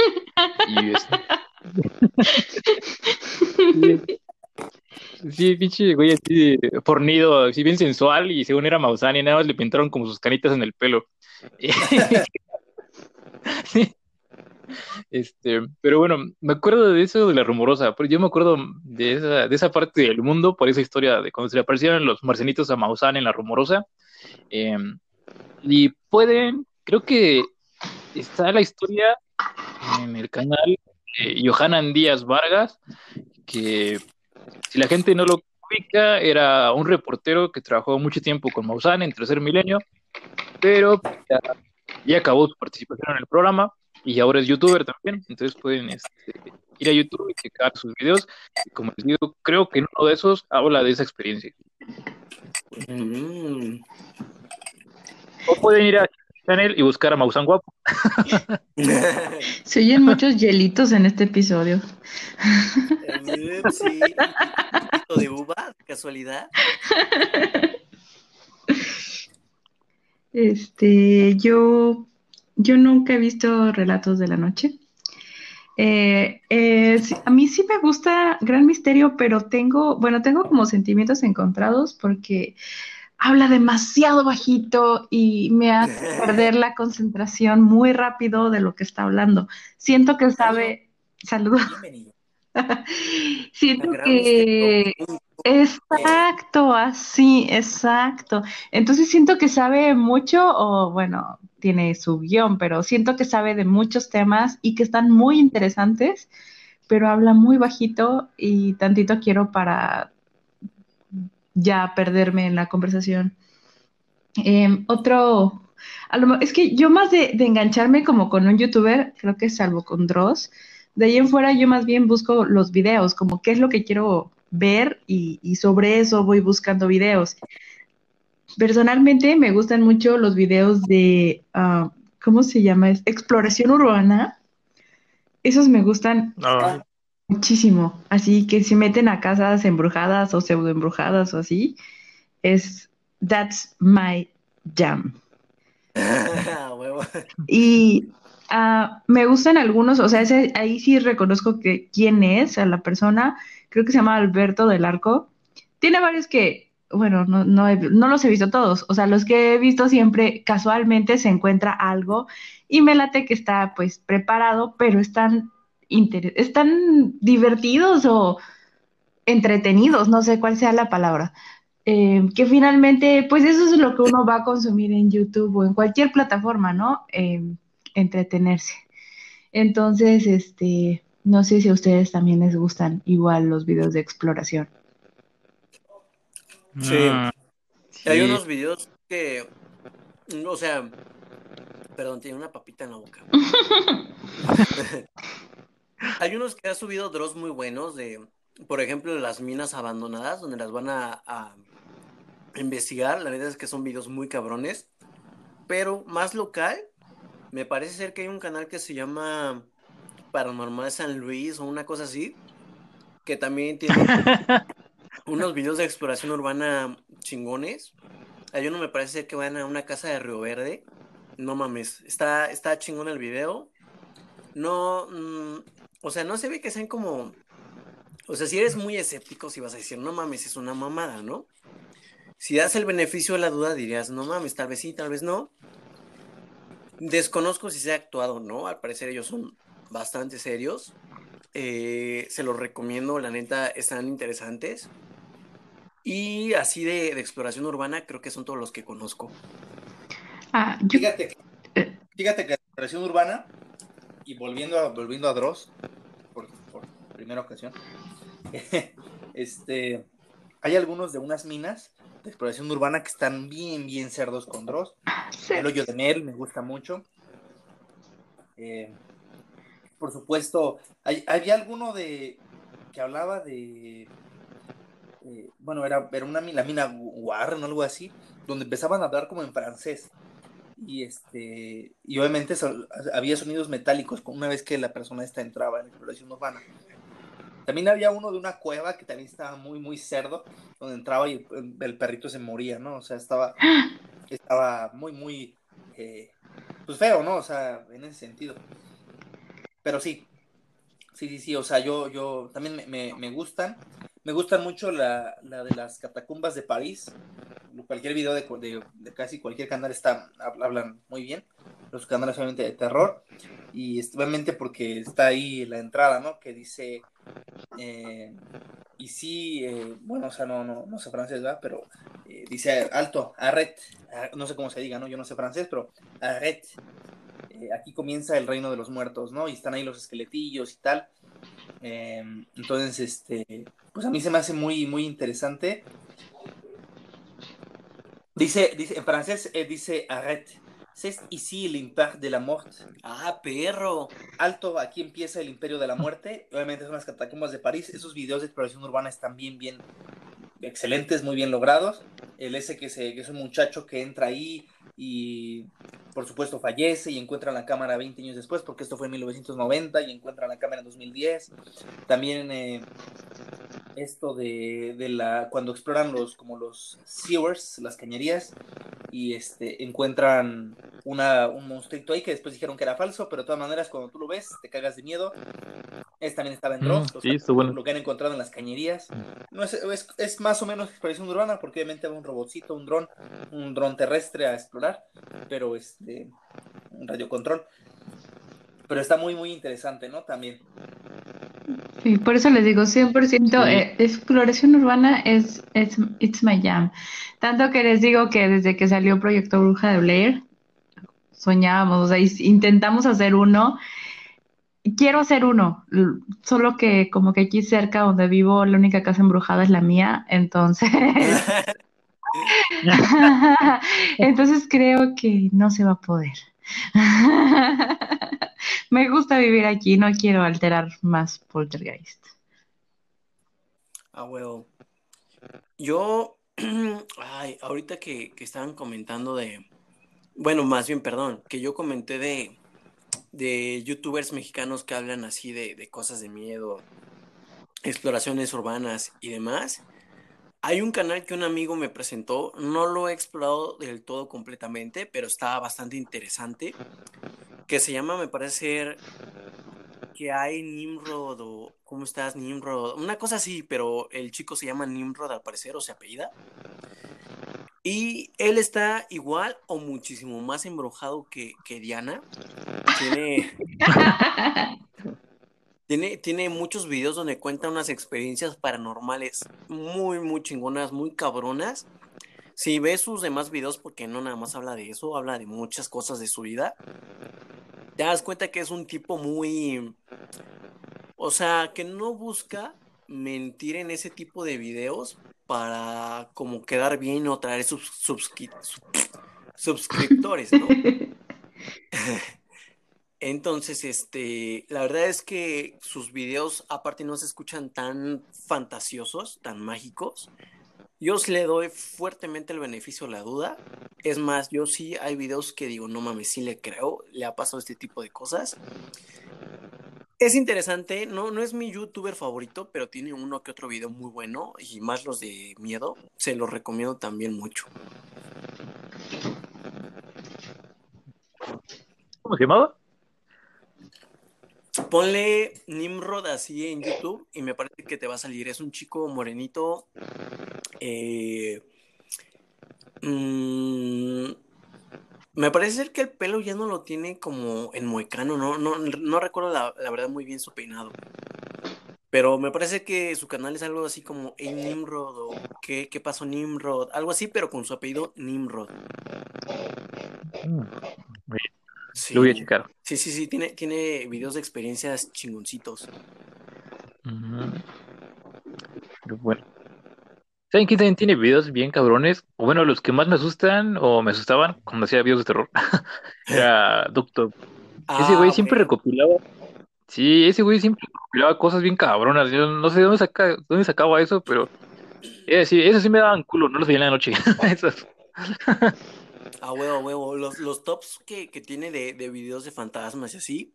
Y este Sí, pinche güey así fornido, así bien sensual y según era Maussan y nada más le pintaron como sus canitas en el pelo. Este, pero bueno, me acuerdo de eso de la rumorosa, pero yo me acuerdo de esa, de esa parte del mundo, por esa historia de cuando se le aparecieron los marcenitos a Maussan en la rumorosa. Em, y pueden, creo que está la historia en el canal de Johanan Díaz Vargas, que si la gente no lo ubica, era un reportero que trabajó mucho tiempo con Maussan en Tercer Milenio, pero ya, ya acabó su participación en el programa y ahora es youtuber también, entonces pueden este, ir a YouTube y checar sus videos. Y como les digo, creo que en uno de esos habla de esa experiencia. Mm. O pueden ir a Channel y buscar a Mausan Guapo. Se oyen muchos hielitos en este episodio. Sí, un poquito de uva, casualidad. Este, yo, yo nunca he visto Relatos de la Noche. Eh, eh, a mí sí me gusta Gran Misterio, pero tengo, bueno, tengo como sentimientos encontrados porque habla demasiado bajito y me hace perder la concentración muy rápido de lo que está hablando. Siento que sabe, saludos. Siento que. Exacto, así, exacto. Entonces siento que sabe mucho, o bueno, tiene su guion, pero siento que sabe de muchos temas y que están muy interesantes, pero habla muy bajito y tantito quiero para ya perderme en la conversación. Em, otro, a lo es que yo más de, engancharme como con un youtuber, creo que salvo con Dross, de ahí en fuera yo más bien busco los videos, como qué es lo que quiero ver y, sobre eso voy buscando videos. Personalmente me gustan mucho los videos de, ah, ¿cómo se llama? Exploración urbana. Esos me gustan No, muchísimo. Así que se meten a casas embrujadas o pseudo embrujadas o así. Es, that's my jam. Ah. Y ah, me gustan algunos, o sea, ese- ahí sí reconozco que quién es a la persona. Creo que se llama Alberto del Arco. Tiene varios que, bueno, no, no, he- no los he visto todos. O sea, los que he visto siempre casualmente se encuentra algo y me late que está pues preparado, pero están, están divertidos o entretenidos, no sé cuál sea la palabra. Eh, que finalmente, pues eso es lo que uno va a consumir en YouTube o en cualquier plataforma, ¿no? Eh, entretenerse. Entonces, este, no sé si a ustedes también les gustan igual los videos de exploración. Sí. Mm, Hay sí. unos videos que, o sea, perdón, tiene una papita en la boca. Hay unos que ha subido Dross muy buenos de, por ejemplo, de las minas abandonadas, donde las van a, a investigar. La verdad es que son videos muy cabrones. Pero más local, me parece ser que hay un canal que se llama Paranormal San Luis o una cosa así, que también tiene unos videos de exploración urbana chingones. Hay uno me parece ser que van a una casa de Río Verde. No mames, está, está chingón el video. No, mm, o sea, no se ve que sean como, o sea, si eres muy escéptico, si vas a decir, no mames, es una mamada, ¿no? Si das el beneficio de la duda, dirías, no mames, tal vez sí, tal vez no. Desconozco si se ha actuado o no, al parecer ellos son bastante serios. Eh, se los recomiendo, la neta, están interesantes. Y así de, de exploración urbana, creo que son todos los que conozco. Ah, yo, Fíjate, que- fíjate que la exploración urbana, y volviendo a, volviendo a Dross, por, por primera ocasión, este, hay algunos de unas minas de exploración urbana que están bien, bien cerdos con Dross. El hoyo de Mel me gusta mucho. Eh, por supuesto, hay- había alguno de que hablaba de. eh, bueno, era, era una mina, la mina Warren o algo así, donde empezaban a hablar como en francés. Y este y obviamente so- había sonidos metálicos una vez que la persona esta entraba en exploración urbana. También había uno de una cueva que también estaba muy, muy cerdo, donde entraba y el perrito se moría, ¿no? O sea, estaba, estaba muy, muy, eh, pues feo, ¿no? O sea, en ese sentido. Pero sí, sí, sí, sí, o sea, yo, yo también me, me, gustan. Me gustan mucho la, la, de las catacumbas de París. Cualquier video de, de, de, casi cualquier canal está, hablan muy bien. Los canales obviamente de terror. Y obviamente porque está ahí la entrada, ¿no? Que dice eh, y sí, eh, bueno, o sea, no, no, no sé francés, ¿verdad? Pero eh, dice alto, arret, ah, no sé cómo se diga, ¿no? Yo no sé francés, pero arret. aquí comienza el reino de los muertos, ¿no? Y están ahí los esqueletillos y tal. entonces, este, pues a mí se me hace muy, muy interesante. Dice, dice en francés, dice arret. C'est ici l'Impère de la Mort. Ah, perro. Alto, aquí empieza el Imperio de la Muerte. Obviamente son las catacumbas de París. Esos videos de exploración urbana están bien, bien excelentes, muy bien logrados. El ese que, se, que es un muchacho que entra ahí y por supuesto fallece y encuentra la cámara 20 años después, porque esto fue en 1990 y encuentra la cámara en 2010. También eh, esto de, de, la cuando exploran los como los sewers, las cañerías y este encuentran una, un monstruito ahí que después dijeron que era falso, pero de todas maneras cuando tú lo ves te cagas de miedo. Este también estaba en mm, Dross, lo que han encontrado en las cañerías. No es, es, es más o menos exploración urbana porque obviamente va un robotcito, un dron, un dron terrestre a explorar, pero este un radiocontrol. Pero está muy muy interesante, ¿no? También. Sí, por eso les digo, 100% eh, exploración urbana es, es it's my jam. Tanto que les digo que desde que salió Proyecto Bruja de Blair, soñábamos, o sea, intentamos hacer uno. Quiero hacer uno, solo que como que aquí cerca donde vivo, la única casa embrujada es la mía, entonces... entonces creo que no se va a poder. Me gusta vivir aquí, no quiero alterar más Poltergeist. Ah, bueno. Yo, ay, ahorita que, estaban comentando de, bueno, más bien, perdón, que yo comenté de, de youtubers mexicanos que hablan así de, de cosas de miedo, exploraciones urbanas y demás. Hay un canal que un amigo me presentó, no lo he explorado del todo completamente, pero está bastante interesante, que se llama, me parece que hay Nimrod o ¿cómo estás Nimrod? Una cosa así, pero el chico se llama Nimrod al parecer o se apellida. Y él está igual o muchísimo más embrujado que, que Diana. Tiene, Tiene, tiene muchos videos donde cuenta unas experiencias paranormales muy, muy chingonas, muy cabronas. Si ves sus demás videos, porque no nada más habla de eso, habla de muchas cosas de su vida, te das cuenta que es un tipo muy... O sea, que no busca mentir en ese tipo de videos para como quedar bien o traer sus suscriptores, ¿no? Entonces, este, la verdad es que sus videos aparte no se escuchan tan fantasiosos, tan mágicos. Yo le doy fuertemente el beneficio de la duda. Es más, yo sí hay videos que digo, no mames, sí le creo, le ha pasado este tipo de cosas. Es interesante, no, no es mi youtuber favorito, pero tiene uno que otro video muy bueno y más los de miedo. Se los recomiendo también mucho. ¿Cómo se llamaba? Ponle Nimrod así en YouTube y me parece que te va a salir. Es un chico morenito. Eh, mm, me parece ser que el pelo ya no lo tiene como en moicano, no, no, no recuerdo la, verdad muy bien su peinado. Pero me parece que su canal es algo así como Hey Nimrod o ¿Qué, qué pasó Nimrod? Algo así, pero con su apellido Nimrod. Mm, Sí. Lo voy a checar. Sí, sí, sí, tiene, tiene videos de experiencias chingoncitos. Pero bueno. ¿Saben quién también tiene videos bien cabrones? O bueno, los que más me asustan o me asustaban cuando hacía videos de terror. Era Doctor. ese güey ah, siempre recopilaba. Sí, ese güey siempre recopilaba cosas bien cabronas. Yo no sé de dónde, saca, dónde sacaba eso, pero. Es decir, eso sí me daban culo, no los veía en la noche. A huevo, a huevo. Los, los tops que, tiene de, videos de fantasmas y así.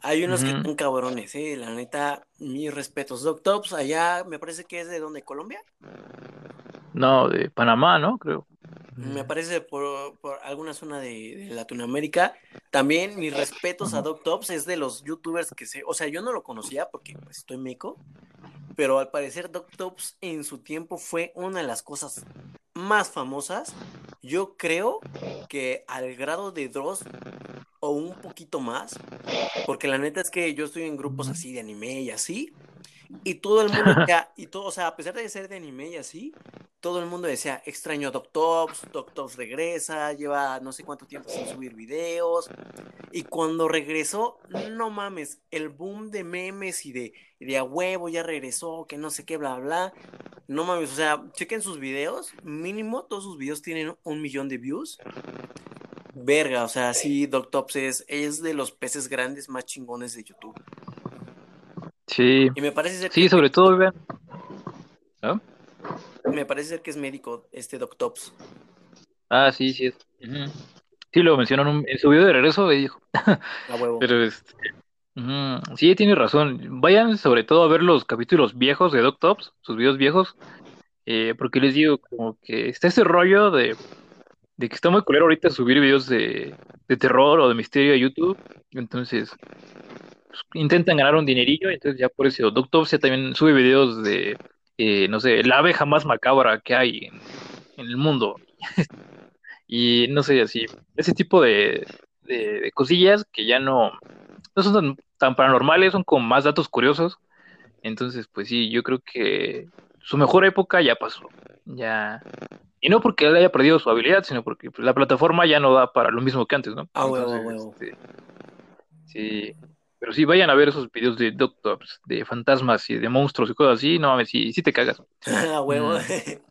Hay unos que están cabrones, eh, la neta, mis respetos. Doc Tops, allá me parece que es de donde, Colombia. No, de Panamá, ¿no? Creo. Me parece por, por alguna zona de, de Latinoamérica. También mis respetos a Doc Tops, es de los youtubers que sé, o sea, yo no lo conocía porque pues, estoy meco, pero al parecer Doc Tops en su tiempo fue una de las cosas más famosas. Yo creo que al grado de Dross o un poquito más, porque la neta es que yo estoy en grupos así de anime y así, y todo el mundo y todo, o sea, a pesar de ser de anime y así, todo el mundo decía, extraño a Doc Tops, Doc Tops regresa, lleva no sé cuánto tiempo sin subir videos, y cuando regresó, no mames, el boom de memes y de, de a huevo ya regresó, que no sé qué, bla, bla, no mames, o sea, chequen sus videos, mínimo todos sus videos tienen un millón de views. Verga, o sea, sí, Doc Tops es, es de los peces grandes más chingones de YouTube. Sí. Y me parece ser Sí, que, sobre todo, vean. ¿Ah? me parece ser que es médico este Doc Tops. Ah, sí, sí es. Sí, lo mencionó en, un- en su video de regreso, y dijo. A huevo. Pero este. Sí, tiene razón. Vayan sobre todo a ver los capítulos viejos de Doc Tops, sus videos viejos. eh, porque les digo, como que está ese rollo de, de que está muy culero ahorita subir videos de, de terror o de misterio a YouTube. Entonces, pues, intentan ganar un dinerillo. Entonces, ya por eso, Doc Tops ya también sube videos de, eh, no sé, la abeja más macabra que hay en, en el mundo. Y no sé, así, ese tipo de, de- de cosillas que ya no, no son tan, tan paranormales, son como más datos curiosos. Entonces, pues sí, yo creo que su mejor época ya pasó. Ya. Y no porque él haya perdido su habilidad, sino porque pues, la plataforma ya no da para lo mismo que antes, ¿no? A huevo, huevo. este, sí. Pero sí, vayan a ver esos videos de Doctops, de fantasmas y de monstruos y cosas así. No mames, sí, sí te cagas. A huevo. Mm.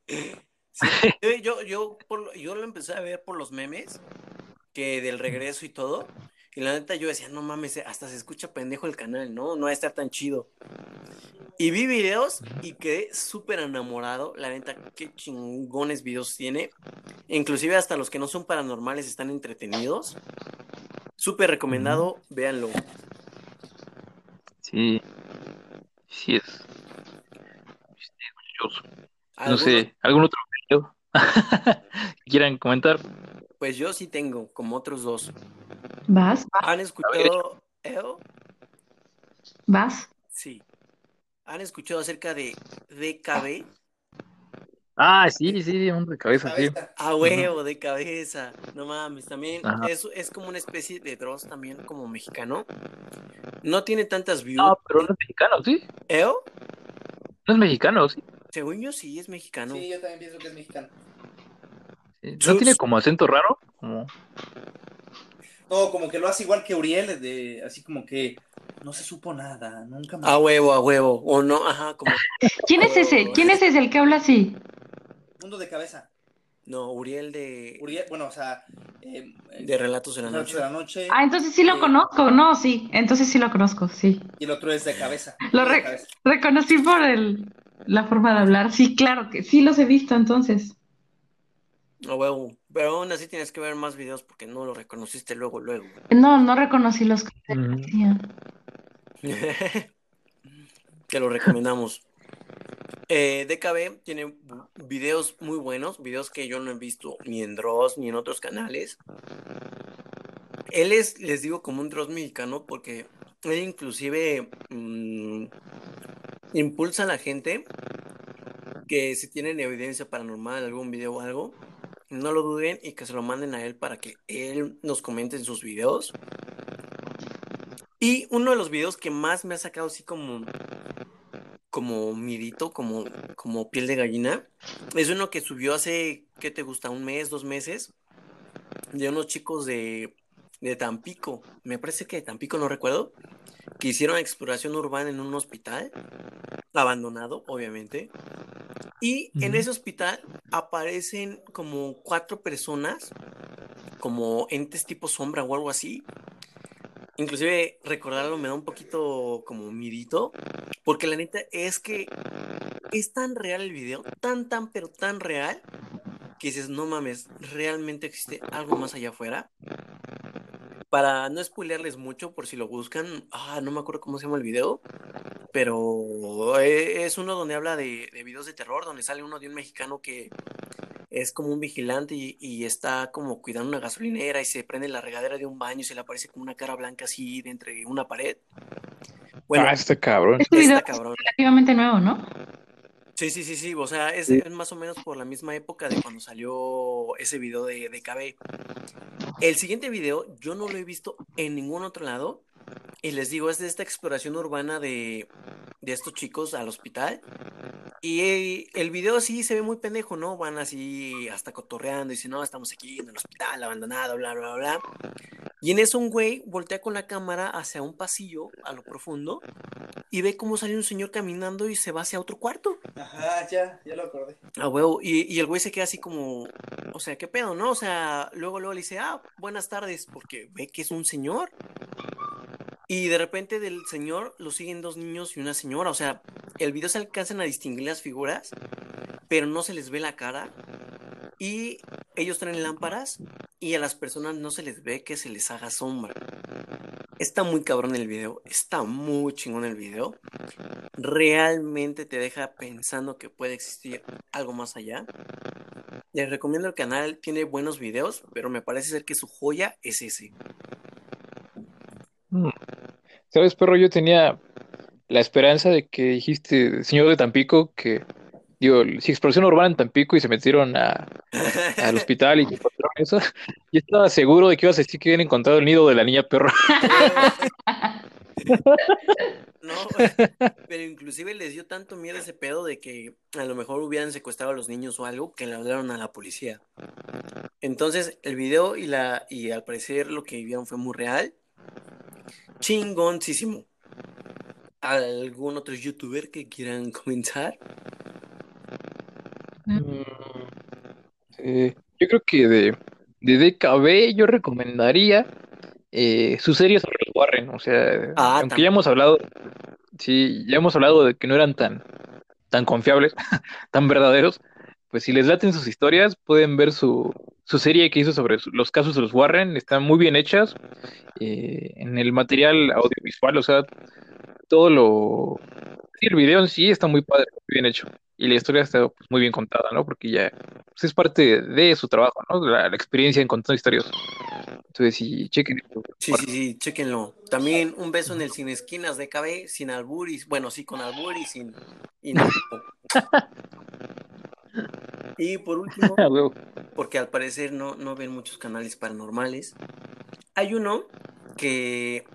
Sí, yo, yo, yo, por lo- yo lo empecé a ver por los memes, que del regreso y todo. Y la neta yo decía, no mames, hasta se escucha pendejo el canal, ¿no? No va a estar tan chido. Y vi videos y quedé súper enamorado. La neta, qué chingones videos tiene. Inclusive hasta los que no son paranormales están entretenidos. Súper recomendado, véanlo. Sí. Sí es. Misterioso. No sé, ¿algún otro video que quieran comentar? Pues yo sí tengo, como otros dos. ¿Vas? ¿Han escuchado EO? ¿Vas? Sí. ¿Han escuchado acerca de DKB? Ah, sí, sí, un de cabeza, sí. A huevo, de cabeza. No mames, también es, es como una especie de Dross también, como mexicano. No tiene tantas views. No, pero no es mexicano, ¿sí? ¿EO? No es mexicano, ¿sí? Según yo sí es mexicano. Sí, yo también pienso que es mexicano. ¿No Sus- tiene como acento raro? Como... No, como que lo hace igual que Uriel, de, así como que no se supo nada, nunca más. A huevo, a huevo. O no, ajá, como. ¿Quién es ese? ¿Quién es ese el que habla así? Mundo de cabeza. No, Uriel de, Uriel, bueno, o sea, eh, de Relatos de la Relatos Noche. de la noche Ah, entonces sí lo Eh, conozco. No, sí. Entonces sí lo conozco, sí. y el otro es de cabeza. Lo de re- cabeza. Reconocí por el, la forma de hablar. Sí, claro que sí los he visto entonces. A huevo. Pero aún así tienes que ver más videos porque no lo reconociste luego, luego. No, no reconocí los que Mm. hacían. Te lo recomendamos. Eh, DKB tiene videos muy buenos, videos que yo no he visto ni en Dross ni en otros canales. Él es, les digo, como un Dross mexicano porque él inclusive mm, impulsa a la gente que si tienen evidencia paranormal, algún video o algo, no lo duden y que se lo manden a él para que él nos comente en sus videos. Y uno de los videos que más me ha sacado así como como midito, como, como piel de gallina. Es uno que subió hace, ¿qué te gusta? Un mes, dos meses, de unos chicos de, de Tampico, me parece que de Tampico, no recuerdo, que hicieron exploración urbana en un hospital, abandonado, obviamente. Y en ese hospital aparecen como cuatro personas, como entes tipo sombra o algo así. Inclusive recordarlo me da un poquito como midito, porque la neta es que es tan real el video, tan, tan, pero tan real, que dices, no mames, ¿realmente existe algo más allá afuera? para no spoilearles mucho, por si lo buscan, ah, no me acuerdo cómo se llama el video, pero e, es uno donde habla de, de videos de terror, donde sale uno de un mexicano que es como un vigilante y, y está como cuidando una gasolinera y se prende la regadera de un baño y se le aparece como una cara blanca así de entre una pared. Bueno, ah, este cabrón. Este video está es cabrón. relativamente nuevo, ¿no? Sí, sí, sí, sí, o sea, es, es más o menos por la misma época de cuando salió ese video de, de KB. El siguiente video yo no lo he visto en ningún otro lado y les digo, es de esta exploración urbana de, de estos chicos al hospital y eh, el video sí se ve muy pendejo, ¿no? Van así hasta cotorreando y dicen, no, estamos aquí en el hospital abandonado, bla, bla, bla. Y en eso un güey voltea con la cámara hacia un pasillo a lo profundo y ve cómo sale un señor caminando y se va hacia otro cuarto. Ajá, ya, ya lo acordé. Ah, huevo. Y, y el güey se queda así como, o sea, ¿qué pedo, no? O sea, luego, luego le dice, ah, buenas tardes, porque ve que es un señor. Y de repente del señor lo siguen dos niños y una señora. O sea, el video se alcanzan a distinguir las figuras, pero no se les ve la cara. Y ellos traen lámparas y a las personas no se les ve que se les haga sombra. Está muy cabrón el video, está muy chingón el video. Realmente te deja pensando que puede existir algo más allá. Les recomiendo el canal, tiene buenos videos, pero me parece ser que su joya es ese. Mm. ¿Sabes, perro? Yo tenía la esperanza de que dijiste, señor de Tampico, que, digo, si explosión urbana en Tampico y se metieron a, al hospital y encontraron eso, yo estaba seguro de que ibas a decir que habían encontrado el nido de la niña perro. No, pero inclusive les dio tanto miedo ese pedo de que a lo mejor hubieran secuestrado a los niños o algo que le hablaron a la policía. Entonces, el video y la y al parecer lo que vieron fue muy real. Chingoncísimo. ¿Algún otro youtuber que quieran comentar? Mm, sí, yo creo que de, de DKB yo recomendaría eh, su serie sobre los Warren. O sea, Ah, aunque ya hemos hablado, sí, ya hemos hablado de que no eran tan, tan confiables, tan verdaderos, pues si les laten sus historias, pueden ver su, su serie que hizo sobre los casos de los Warren. Están muy bien hechas eh, en el material audiovisual, o sea, todo lo... Sí, el video en sí está muy padre, muy bien hecho. Y la historia está pues, muy bien contada, ¿no? Porque ya pues, es parte de su trabajo, ¿no? La, la experiencia en contando historias. Entonces, sí, chequen. Sí, sí, sí, chéquenlo. También un beso en el Sin Esquinas de KB, sin albur y, bueno, sí, con albur y sin... Y, no. Y por último, Ah, porque al parecer no, no ven muchos canales paranormales, hay uno que...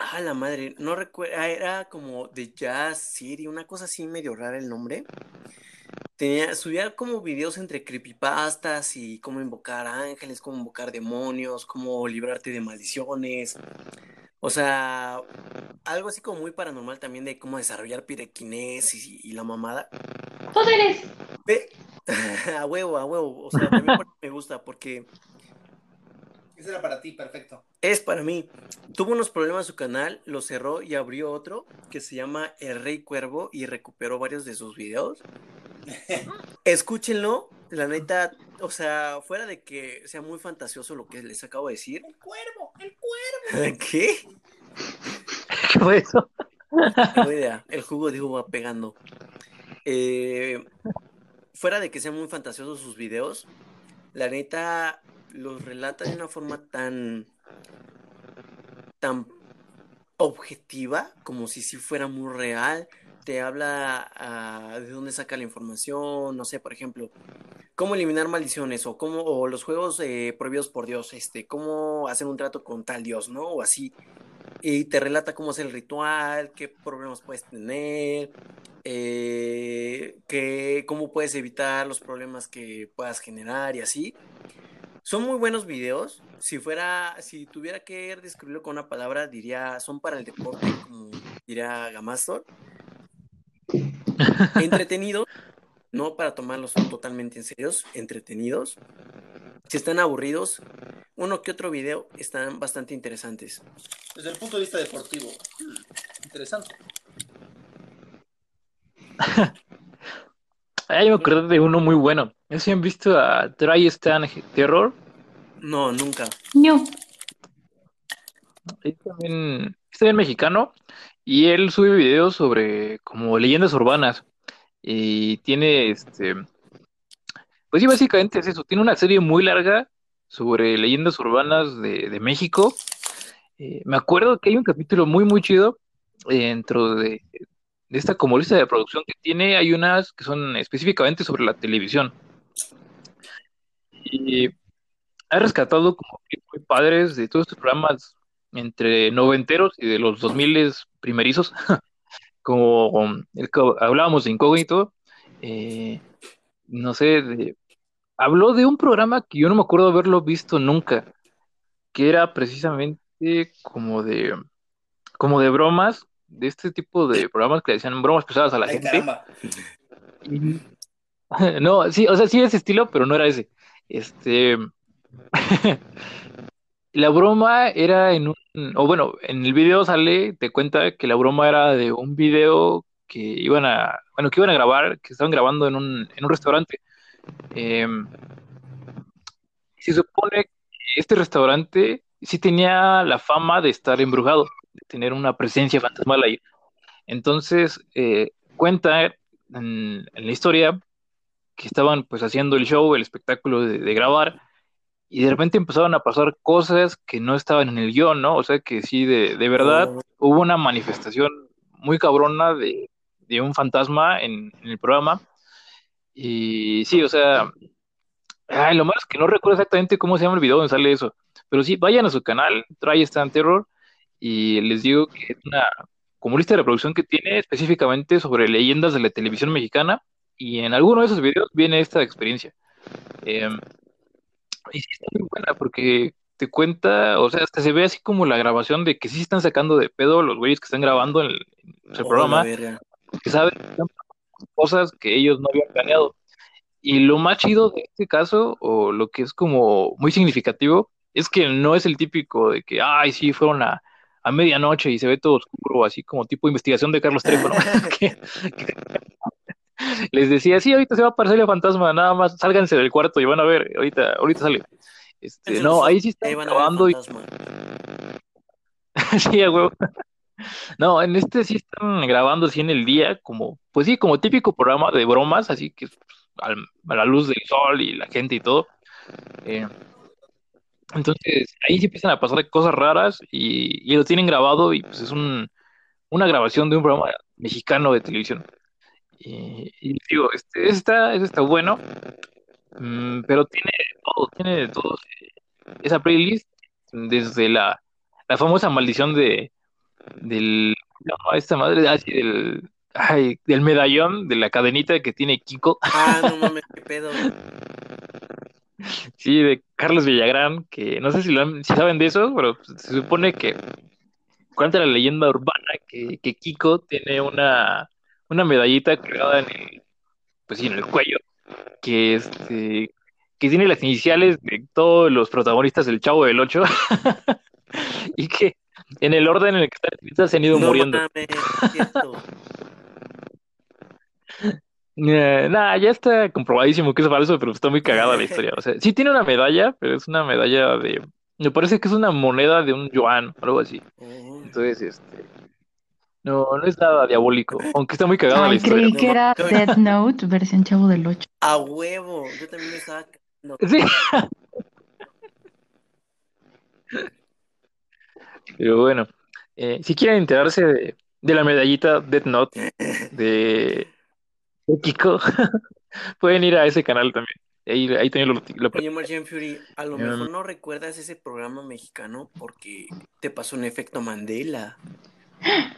Ah, la madre, no recuerdo, era como de Jazz City, una cosa así medio rara el nombre. Tenía, subía como videos entre creepypastas y cómo invocar ángeles, cómo invocar demonios, cómo librarte de maldiciones. O sea, algo así como muy paranormal también de cómo desarrollar pirequinesis y, y la mamada. ¡Poderes! Ve, a huevo, a huevo. O sea, también me gusta porque Ese era para ti, perfecto. es para mí. Tuvo unos problemas su canal, lo cerró y abrió otro que se llama El Rey Cuervo y recuperó varios de sus videos. Escúchenlo, la neta, o sea, fuera de que sea muy fantasioso lo que les acabo de decir. El cuervo, el cuervo. ¿Qué? ¿Qué fue eso? Tengo idea. El jugo de uva pegando. Eh, fuera de que sean muy fantasiosos sus videos, la neta los relata de una forma tan tan objetiva, como si sí fuera muy real. Te habla ah, de dónde saca la información, no sé, por ejemplo, cómo eliminar maldiciones o cómo o los juegos eh, prohibidos por Dios, este, cómo hacer un trato con tal Dios, ¿no? O así. Y te relata cómo es el ritual, qué problemas puedes tener, eh, cómo puedes evitar los problemas que puedas generar y así. Son muy buenos videos. Si fuera, si tuviera que describirlo con una palabra, diría, son para el deporte, como diría Gamastor. Entretenidos, no para tomarlos totalmente en serios, entretenidos. Si están aburridos, uno que otro video están bastante interesantes. Desde el punto de vista deportivo. Interesante. Ah, yo me acordé de uno muy bueno. ¿No si han visto a Try Stand Terror? No, nunca. No. es también, es también mexicano y él sube videos sobre como leyendas urbanas y tiene este, pues sí, básicamente es eso, tiene una serie muy larga sobre leyendas urbanas de, de México. Eh, me acuerdo que hay un capítulo muy, muy chido dentro de, de esta como lista de producción que tiene, hay unas que son específicamente sobre la televisión. Y ha rescatado como que muy padres de todos estos programas entre noventeros y de los dos miles primerizos, como el que hablábamos de Incógnito, eh, no sé, habló de un programa que yo no me acuerdo haberlo visto nunca, que era precisamente como de, como de bromas, de este tipo de programas que le decían bromas pesadas a la Ay, gente. caramba. No, sí, o sea, sí ese estilo, pero no era ese. Este, la broma era en un, o bueno, en el video sale, te cuenta que la broma era de un video que iban a, bueno, que iban a grabar, que estaban grabando en un, en un restaurante. Em, se supone que este restaurante sí tenía la fama de estar embrujado, de tener una presencia fantasmal ahí. Entonces, eh, cuenta en, en la historia que estaban pues haciendo el show, el espectáculo de, de grabar, y de repente empezaron a pasar cosas que no estaban en el guion, ¿no? O sea que sí, de, de verdad Oh. hubo una manifestación muy cabrona de, de un fantasma en, en el programa. Y sí, o sea, ay, lo malo es que no recuerdo exactamente cómo se llama el video donde sale eso. Pero sí, vayan a su canal, Try Stand Terror, y les digo que es una como lista de reproducción que tiene específicamente sobre leyendas de la televisión mexicana, y en alguno de esos videos viene esta experiencia. Eh, y sí está muy buena porque te cuenta, o sea, hasta se ve así como la grabación de que sí están sacando de pedo los güeyes que están grabando el, el Oh, programa, que saben cosas que ellos no habían planeado. Y lo más chido de este caso, o lo que es como muy significativo, es que no es el típico de que, ay, sí, fueron a, a medianoche y se ve todo oscuro, así como tipo investigación de Carlos Trejo, ¿no? les decía, sí, ahorita se va a aparecer el fantasma, nada más sálganse del cuarto y van a ver, ahorita, ahorita sale. Este, no, ahí sí ahí están van grabando y sí, a huevo. No, en este sí están grabando así en el día, como, pues sí, como típico programa de bromas, así que pues, al- a la luz del sol y la gente y todo. Eh, entonces, ahí sí empiezan a pasar cosas raras y, lo tienen grabado y pues es un, una grabación de un programa mexicano de televisión. Y, digo, este, está, está bueno, mm, pero tiene todo, tiene de todo. Esa playlist, desde la, la famosa maldición de del esta madre así del ay, del medallón de la cadenita que tiene Kiko, Ah, no mames, qué pedo. Sí, de Carlos Villagrán, que no sé si, lo han- si saben de eso, pero pues, se supone que cuenta la leyenda urbana que, que Kiko tiene una, una medallita colgada en el, pues sí, en el cuello, que este que tiene las iniciales de todos los protagonistas del Chavo del Ocho y que en el orden en el que están escritas se han ido No muriendo. mames. Eh, nah, ya está comprobadísimo que es falso, pero está muy cagada la historia. O sea, sí tiene una medalla, pero es una medalla de. Me parece que es una moneda de un yuan o algo así. Oh. Entonces, este. No, no es nada diabólico, aunque está muy cagada la historia. creí que era Death Note, versión Chavo del 8. A huevo, yo también estaba cagando. Sí. Pero bueno, eh, si quieren enterarse de, de la medallita Death Note de, Kiko, pueden ir a ese canal también. Ahí, ahí también lo, lo- Oye, Martian Fury, a lo mejor no recuerdas ese programa mexicano porque te pasó un efecto Mandela.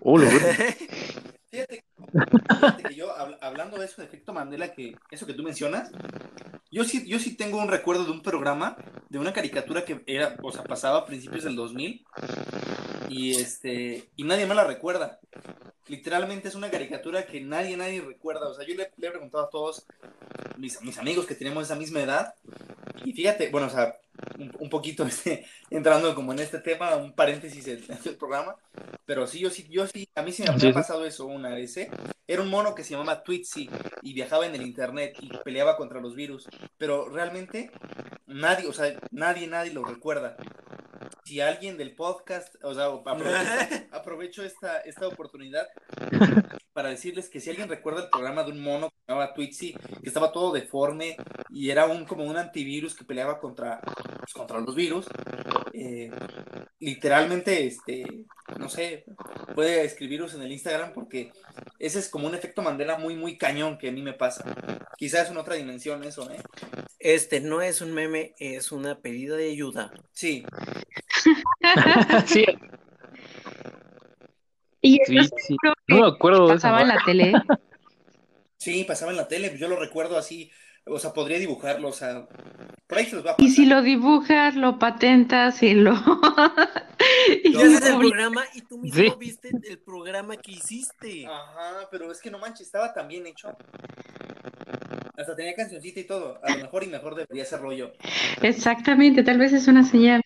Oh, lo bueno. Fíjate, fíjate que yo, habl- hablando de eso, de efecto Mandela, que eso que tú mencionas, yo sí, yo sí tengo un recuerdo de un programa, de una caricatura que era, o sea, pasaba a principios del 2000 y este, y nadie más la recuerda. Literalmente es una caricatura que nadie, nadie recuerda. O sea, yo le, le he preguntado a todos mis, mis amigos que tenemos esa misma edad y fíjate, bueno, o sea, un, un poquito este, entrando como en este tema, un paréntesis del, del programa, pero sí, yo sí, yo sí, a mí sí me Sí, había sí. pasado eso una vez, ¿eh? Era un mono que se llamaba Twitzy y viajaba en el internet y peleaba contra los virus, pero realmente nadie, o sea, nadie, nadie lo recuerda. si alguien del podcast, o sea, aprovecho, aprovecho esta, esta oportunidad para decirles que si alguien recuerda el programa de un mono que se llamaba Twixie, que estaba todo deforme y era un como un antivirus que peleaba contra, pues, contra los virus, eh, literalmente, este, no sé, puede escribiros en el Instagram porque ese es como un efecto Mandela muy, muy cañón que a mí me pasa. Quizás es en otra dimensión eso, ¿eh? Este no es un meme, es una pedida de ayuda. Sí, sí, Y sí, eso sí. creo No que me acuerdo de eso. pasaba en la tele. sí, pasaba en la tele, pues yo lo recuerdo así, o sea, podría dibujarlo, o sea, por ahí se los va a Y pasar. si lo dibujas, lo patentas y lo... haces el programa y tú mismo Sí. viste el programa que hiciste. Ajá, pero es que no manches, estaba tan bien hecho. Hasta tenía cancioncita y todo. A lo mejor y mejor debería hacerlo yo. Exactamente, tal vez es una señal.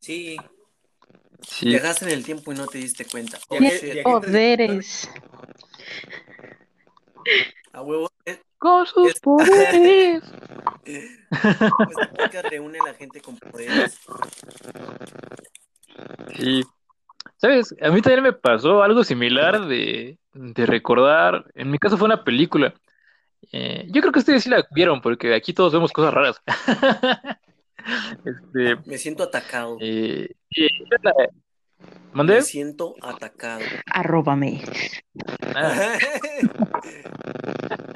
Sí, Sí. Viajaste en el tiempo y no te diste cuenta. Oh, viajé- Poderes. A huevo. Eh, Con sus Es- poderes. Este podcast reúne a la gente con poderes. Sí. ¿Sabes? A mí también me pasó algo similar de, de recordar. En mi caso fue una película. Eh, yo creo que ustedes sí la vieron, porque aquí todos vemos cosas raras. Este, Me siento atacado. eh, la- ¿Mandé? Me siento atacado. Arróbame. Ah,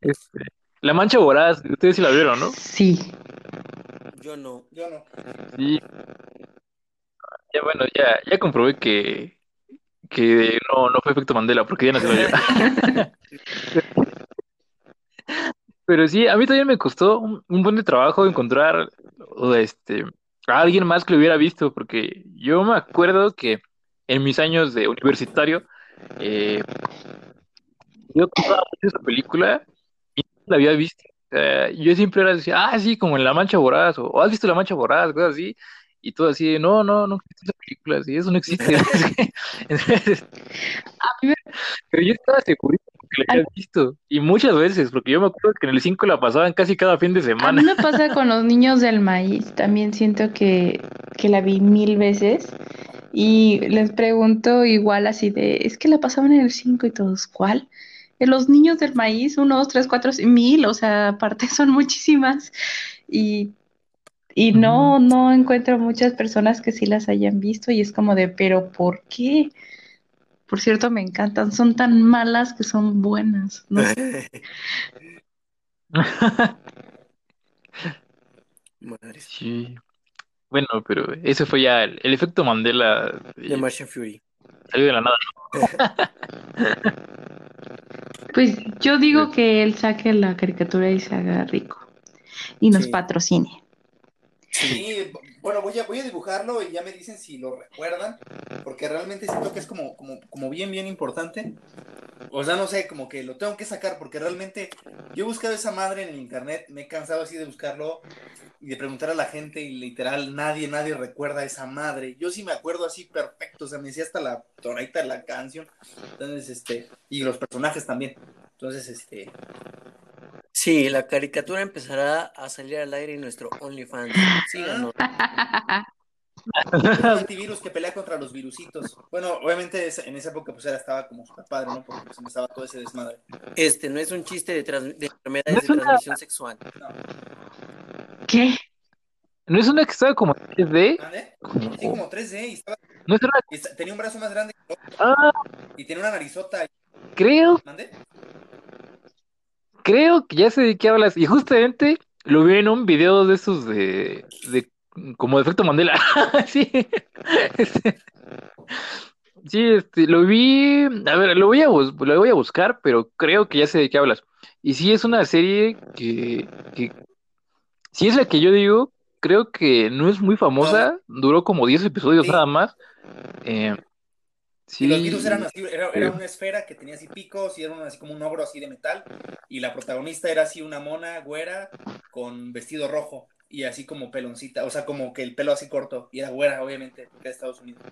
este, La Mancha Voraz, ustedes sí la vieron, ¿no? Sí. Yo no. yo no. Sí. Ya bueno, ya, ya comprobé que, que no, no fue efecto Mandela, porque ya no se lo yo. Pero sí, a mí también me costó un, un buen de trabajo encontrar o este, a alguien más que lo hubiera visto, porque yo me acuerdo que en mis años de universitario, eh, yo contaba mucho esa película la había visto. Sea, yo siempre era decía, ah, sí, como en La Mancha Voraz, o, "Oh, ¿has visto La Mancha Voraz? Cosas así. Y todo así, no, no, no existe esa película, sí, eso no existe. Entonces, pero yo estaba seguro que la había visto, y muchas veces, porque yo me acuerdo que en el 5 la pasaban casi cada fin de A mí semana. me pasa con los niños del maíz. También siento que, que la vi mil veces. Y les pregunto igual así de, es que la pasaban en el 5 y todos, ¿cuál? De los niños del maíz, uno, dos, tres, cuatro, mil, o sea, aparte son muchísimas. Y, y no, no encuentro muchas personas que sí las hayan visto y es como de, pero ¿por qué? Por cierto, me encantan, son tan malas que son buenas. No sé. Madres. Sí. Bueno, pero ese fue ya el, el efecto Mandela. The eh, Martian Fury. salió de la nada. Pues yo digo que él saque la caricatura y se haga rico y nos Sí. patrocine. Sí, bueno, voy a, voy a dibujarlo y ya me dicen si lo recuerdan, porque realmente siento que es como, como, como bien, bien importante. O sea, no sé, como que lo tengo que sacar, porque realmente yo he buscado esa madre en el internet, me he cansado así de buscarlo y de preguntar a la gente y literal nadie, nadie recuerda esa madre. Yo sí me acuerdo así perfecto, o sea, me decía hasta la tonadita de la canción. Entonces, este, y los personajes también. Entonces, este, Sí, la caricatura empezará a salir al aire en nuestro OnlyFans. Síganos. un antivirus que pelea contra los virusitos. Bueno, obviamente en esa época pues era, estaba como super padre, ¿no? Porque pues, estaba todo ese desmadre. Este no es un chiste de, trans- de enfermedades es de una- transmisión sexual. No. ¿Qué? ¿No es una que estaba como en 3D? ¿Mande? Sí, como 3D y, estaba- ¿No es una? y tenía un brazo más grande que otro, Ah, y tenía una narizota. creo, ¿Mande? Creo que ya sé de qué hablas. Y justamente lo vi en un video de esos de, de como de efecto Mandela. Sí. Este, sí, este, lo vi. A ver, lo voy a, lo voy a buscar, pero creo que ya sé de qué hablas. Y sí es una serie que, que si es la que yo digo, creo que no es muy famosa. Duró como 10 episodios nada más. Eh, Y los sí, virus eran así, era, era sí. una esfera que tenía así picos y era así como un ogro así de metal. Y la protagonista era así una mona güera con vestido rojo y así como peloncita, o sea, como que el pelo así corto. Y era güera, obviamente, porque era de Estados Unidos.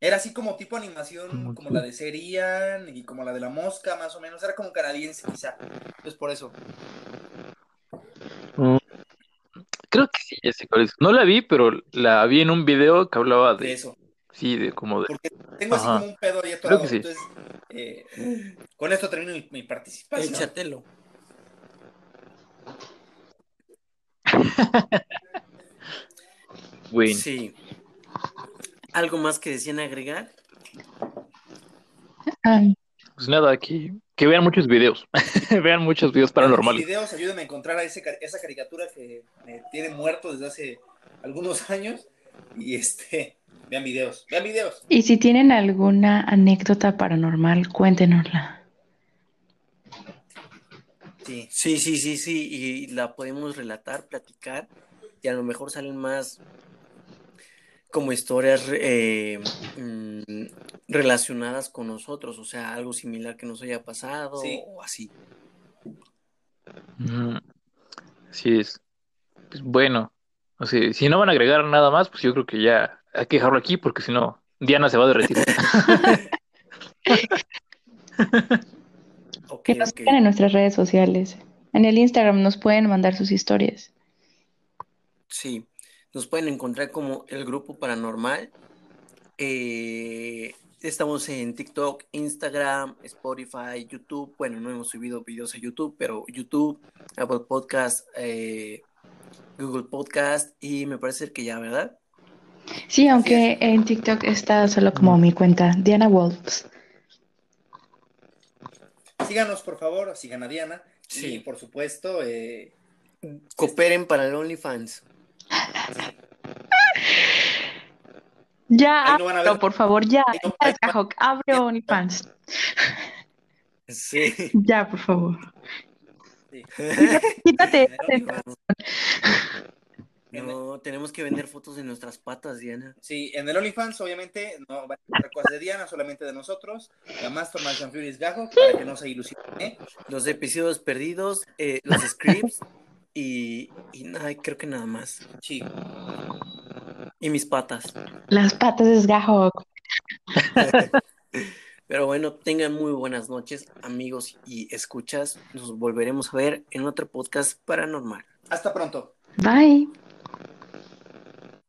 Era así como tipo animación, Como la de Serian y como la de la mosca, más o menos. Era como canadiense, quizá. Entonces, por eso. Mm. Creo que sí, ya sé cuál es. No la vi, pero la vi en un video que hablaba de de, eso. Sí, de como de... Porque tengo así Ajá. como un pedo ahí Creo atorado. que sí. Entonces, eh, con esto termino mi, mi participación. Échatelo. Bueno, Sí. ¿Algo más que decían agregar? Ay, pues nada, que, que vean muchos videos. vean muchos videos paranormales. videos, ayúdenme a encontrar a ese, esa caricatura que me tiene muerto desde hace algunos años. Y este, vean videos, vean videos. Y si tienen alguna anécdota paranormal, cuéntenosla. Sí. Sí, sí, sí, sí, y la podemos relatar, platicar, y a lo mejor salen más como historias eh, mm, relacionadas con nosotros, o sea, algo similar que nos haya pasado Sí. o así. Mm, Así es. Pues bueno, o sea, si no van a agregar nada más, pues yo creo que ya hay que dejarlo aquí porque si no, Diana se va a derretir. Que nos ok. sigan en nuestras redes sociales. En el Instagram nos pueden mandar sus historias. Sí, nos pueden encontrar como el grupo paranormal. Eh, estamos en TikTok, Instagram, Spotify, YouTube. Bueno, no hemos subido videos a YouTube, pero YouTube, Apple Podcast, eh, Google Podcast y me parece que ya, ¿verdad? Sí, aunque en TikTok está solo como mi cuenta, Diana Wolves. Síganos, por favor, sigan a Diana. Sí. Y por supuesto, eh, Cooperen para el OnlyFans. Ya, no por favor, ya. no- no- abre OnlyFans. Sí. Ya, por favor. Sí. Quítate. No, tenemos que vender fotos de nuestras patas, Diana. Sí, en el OnlyFans, obviamente, no van a encontrar cosas de Diana, solamente de nosotros. La Master Mansion Furious Gajo, para que no se ilusionen. ¿eh? Los episodios perdidos, eh, los scripts y, y nada, creo que nada más. Sí. Y mis patas. Las patas de Gajo. Pero bueno, tengan muy buenas noches, amigos y escuchas. Nos volveremos a ver en otro podcast paranormal. Hasta pronto. Bye.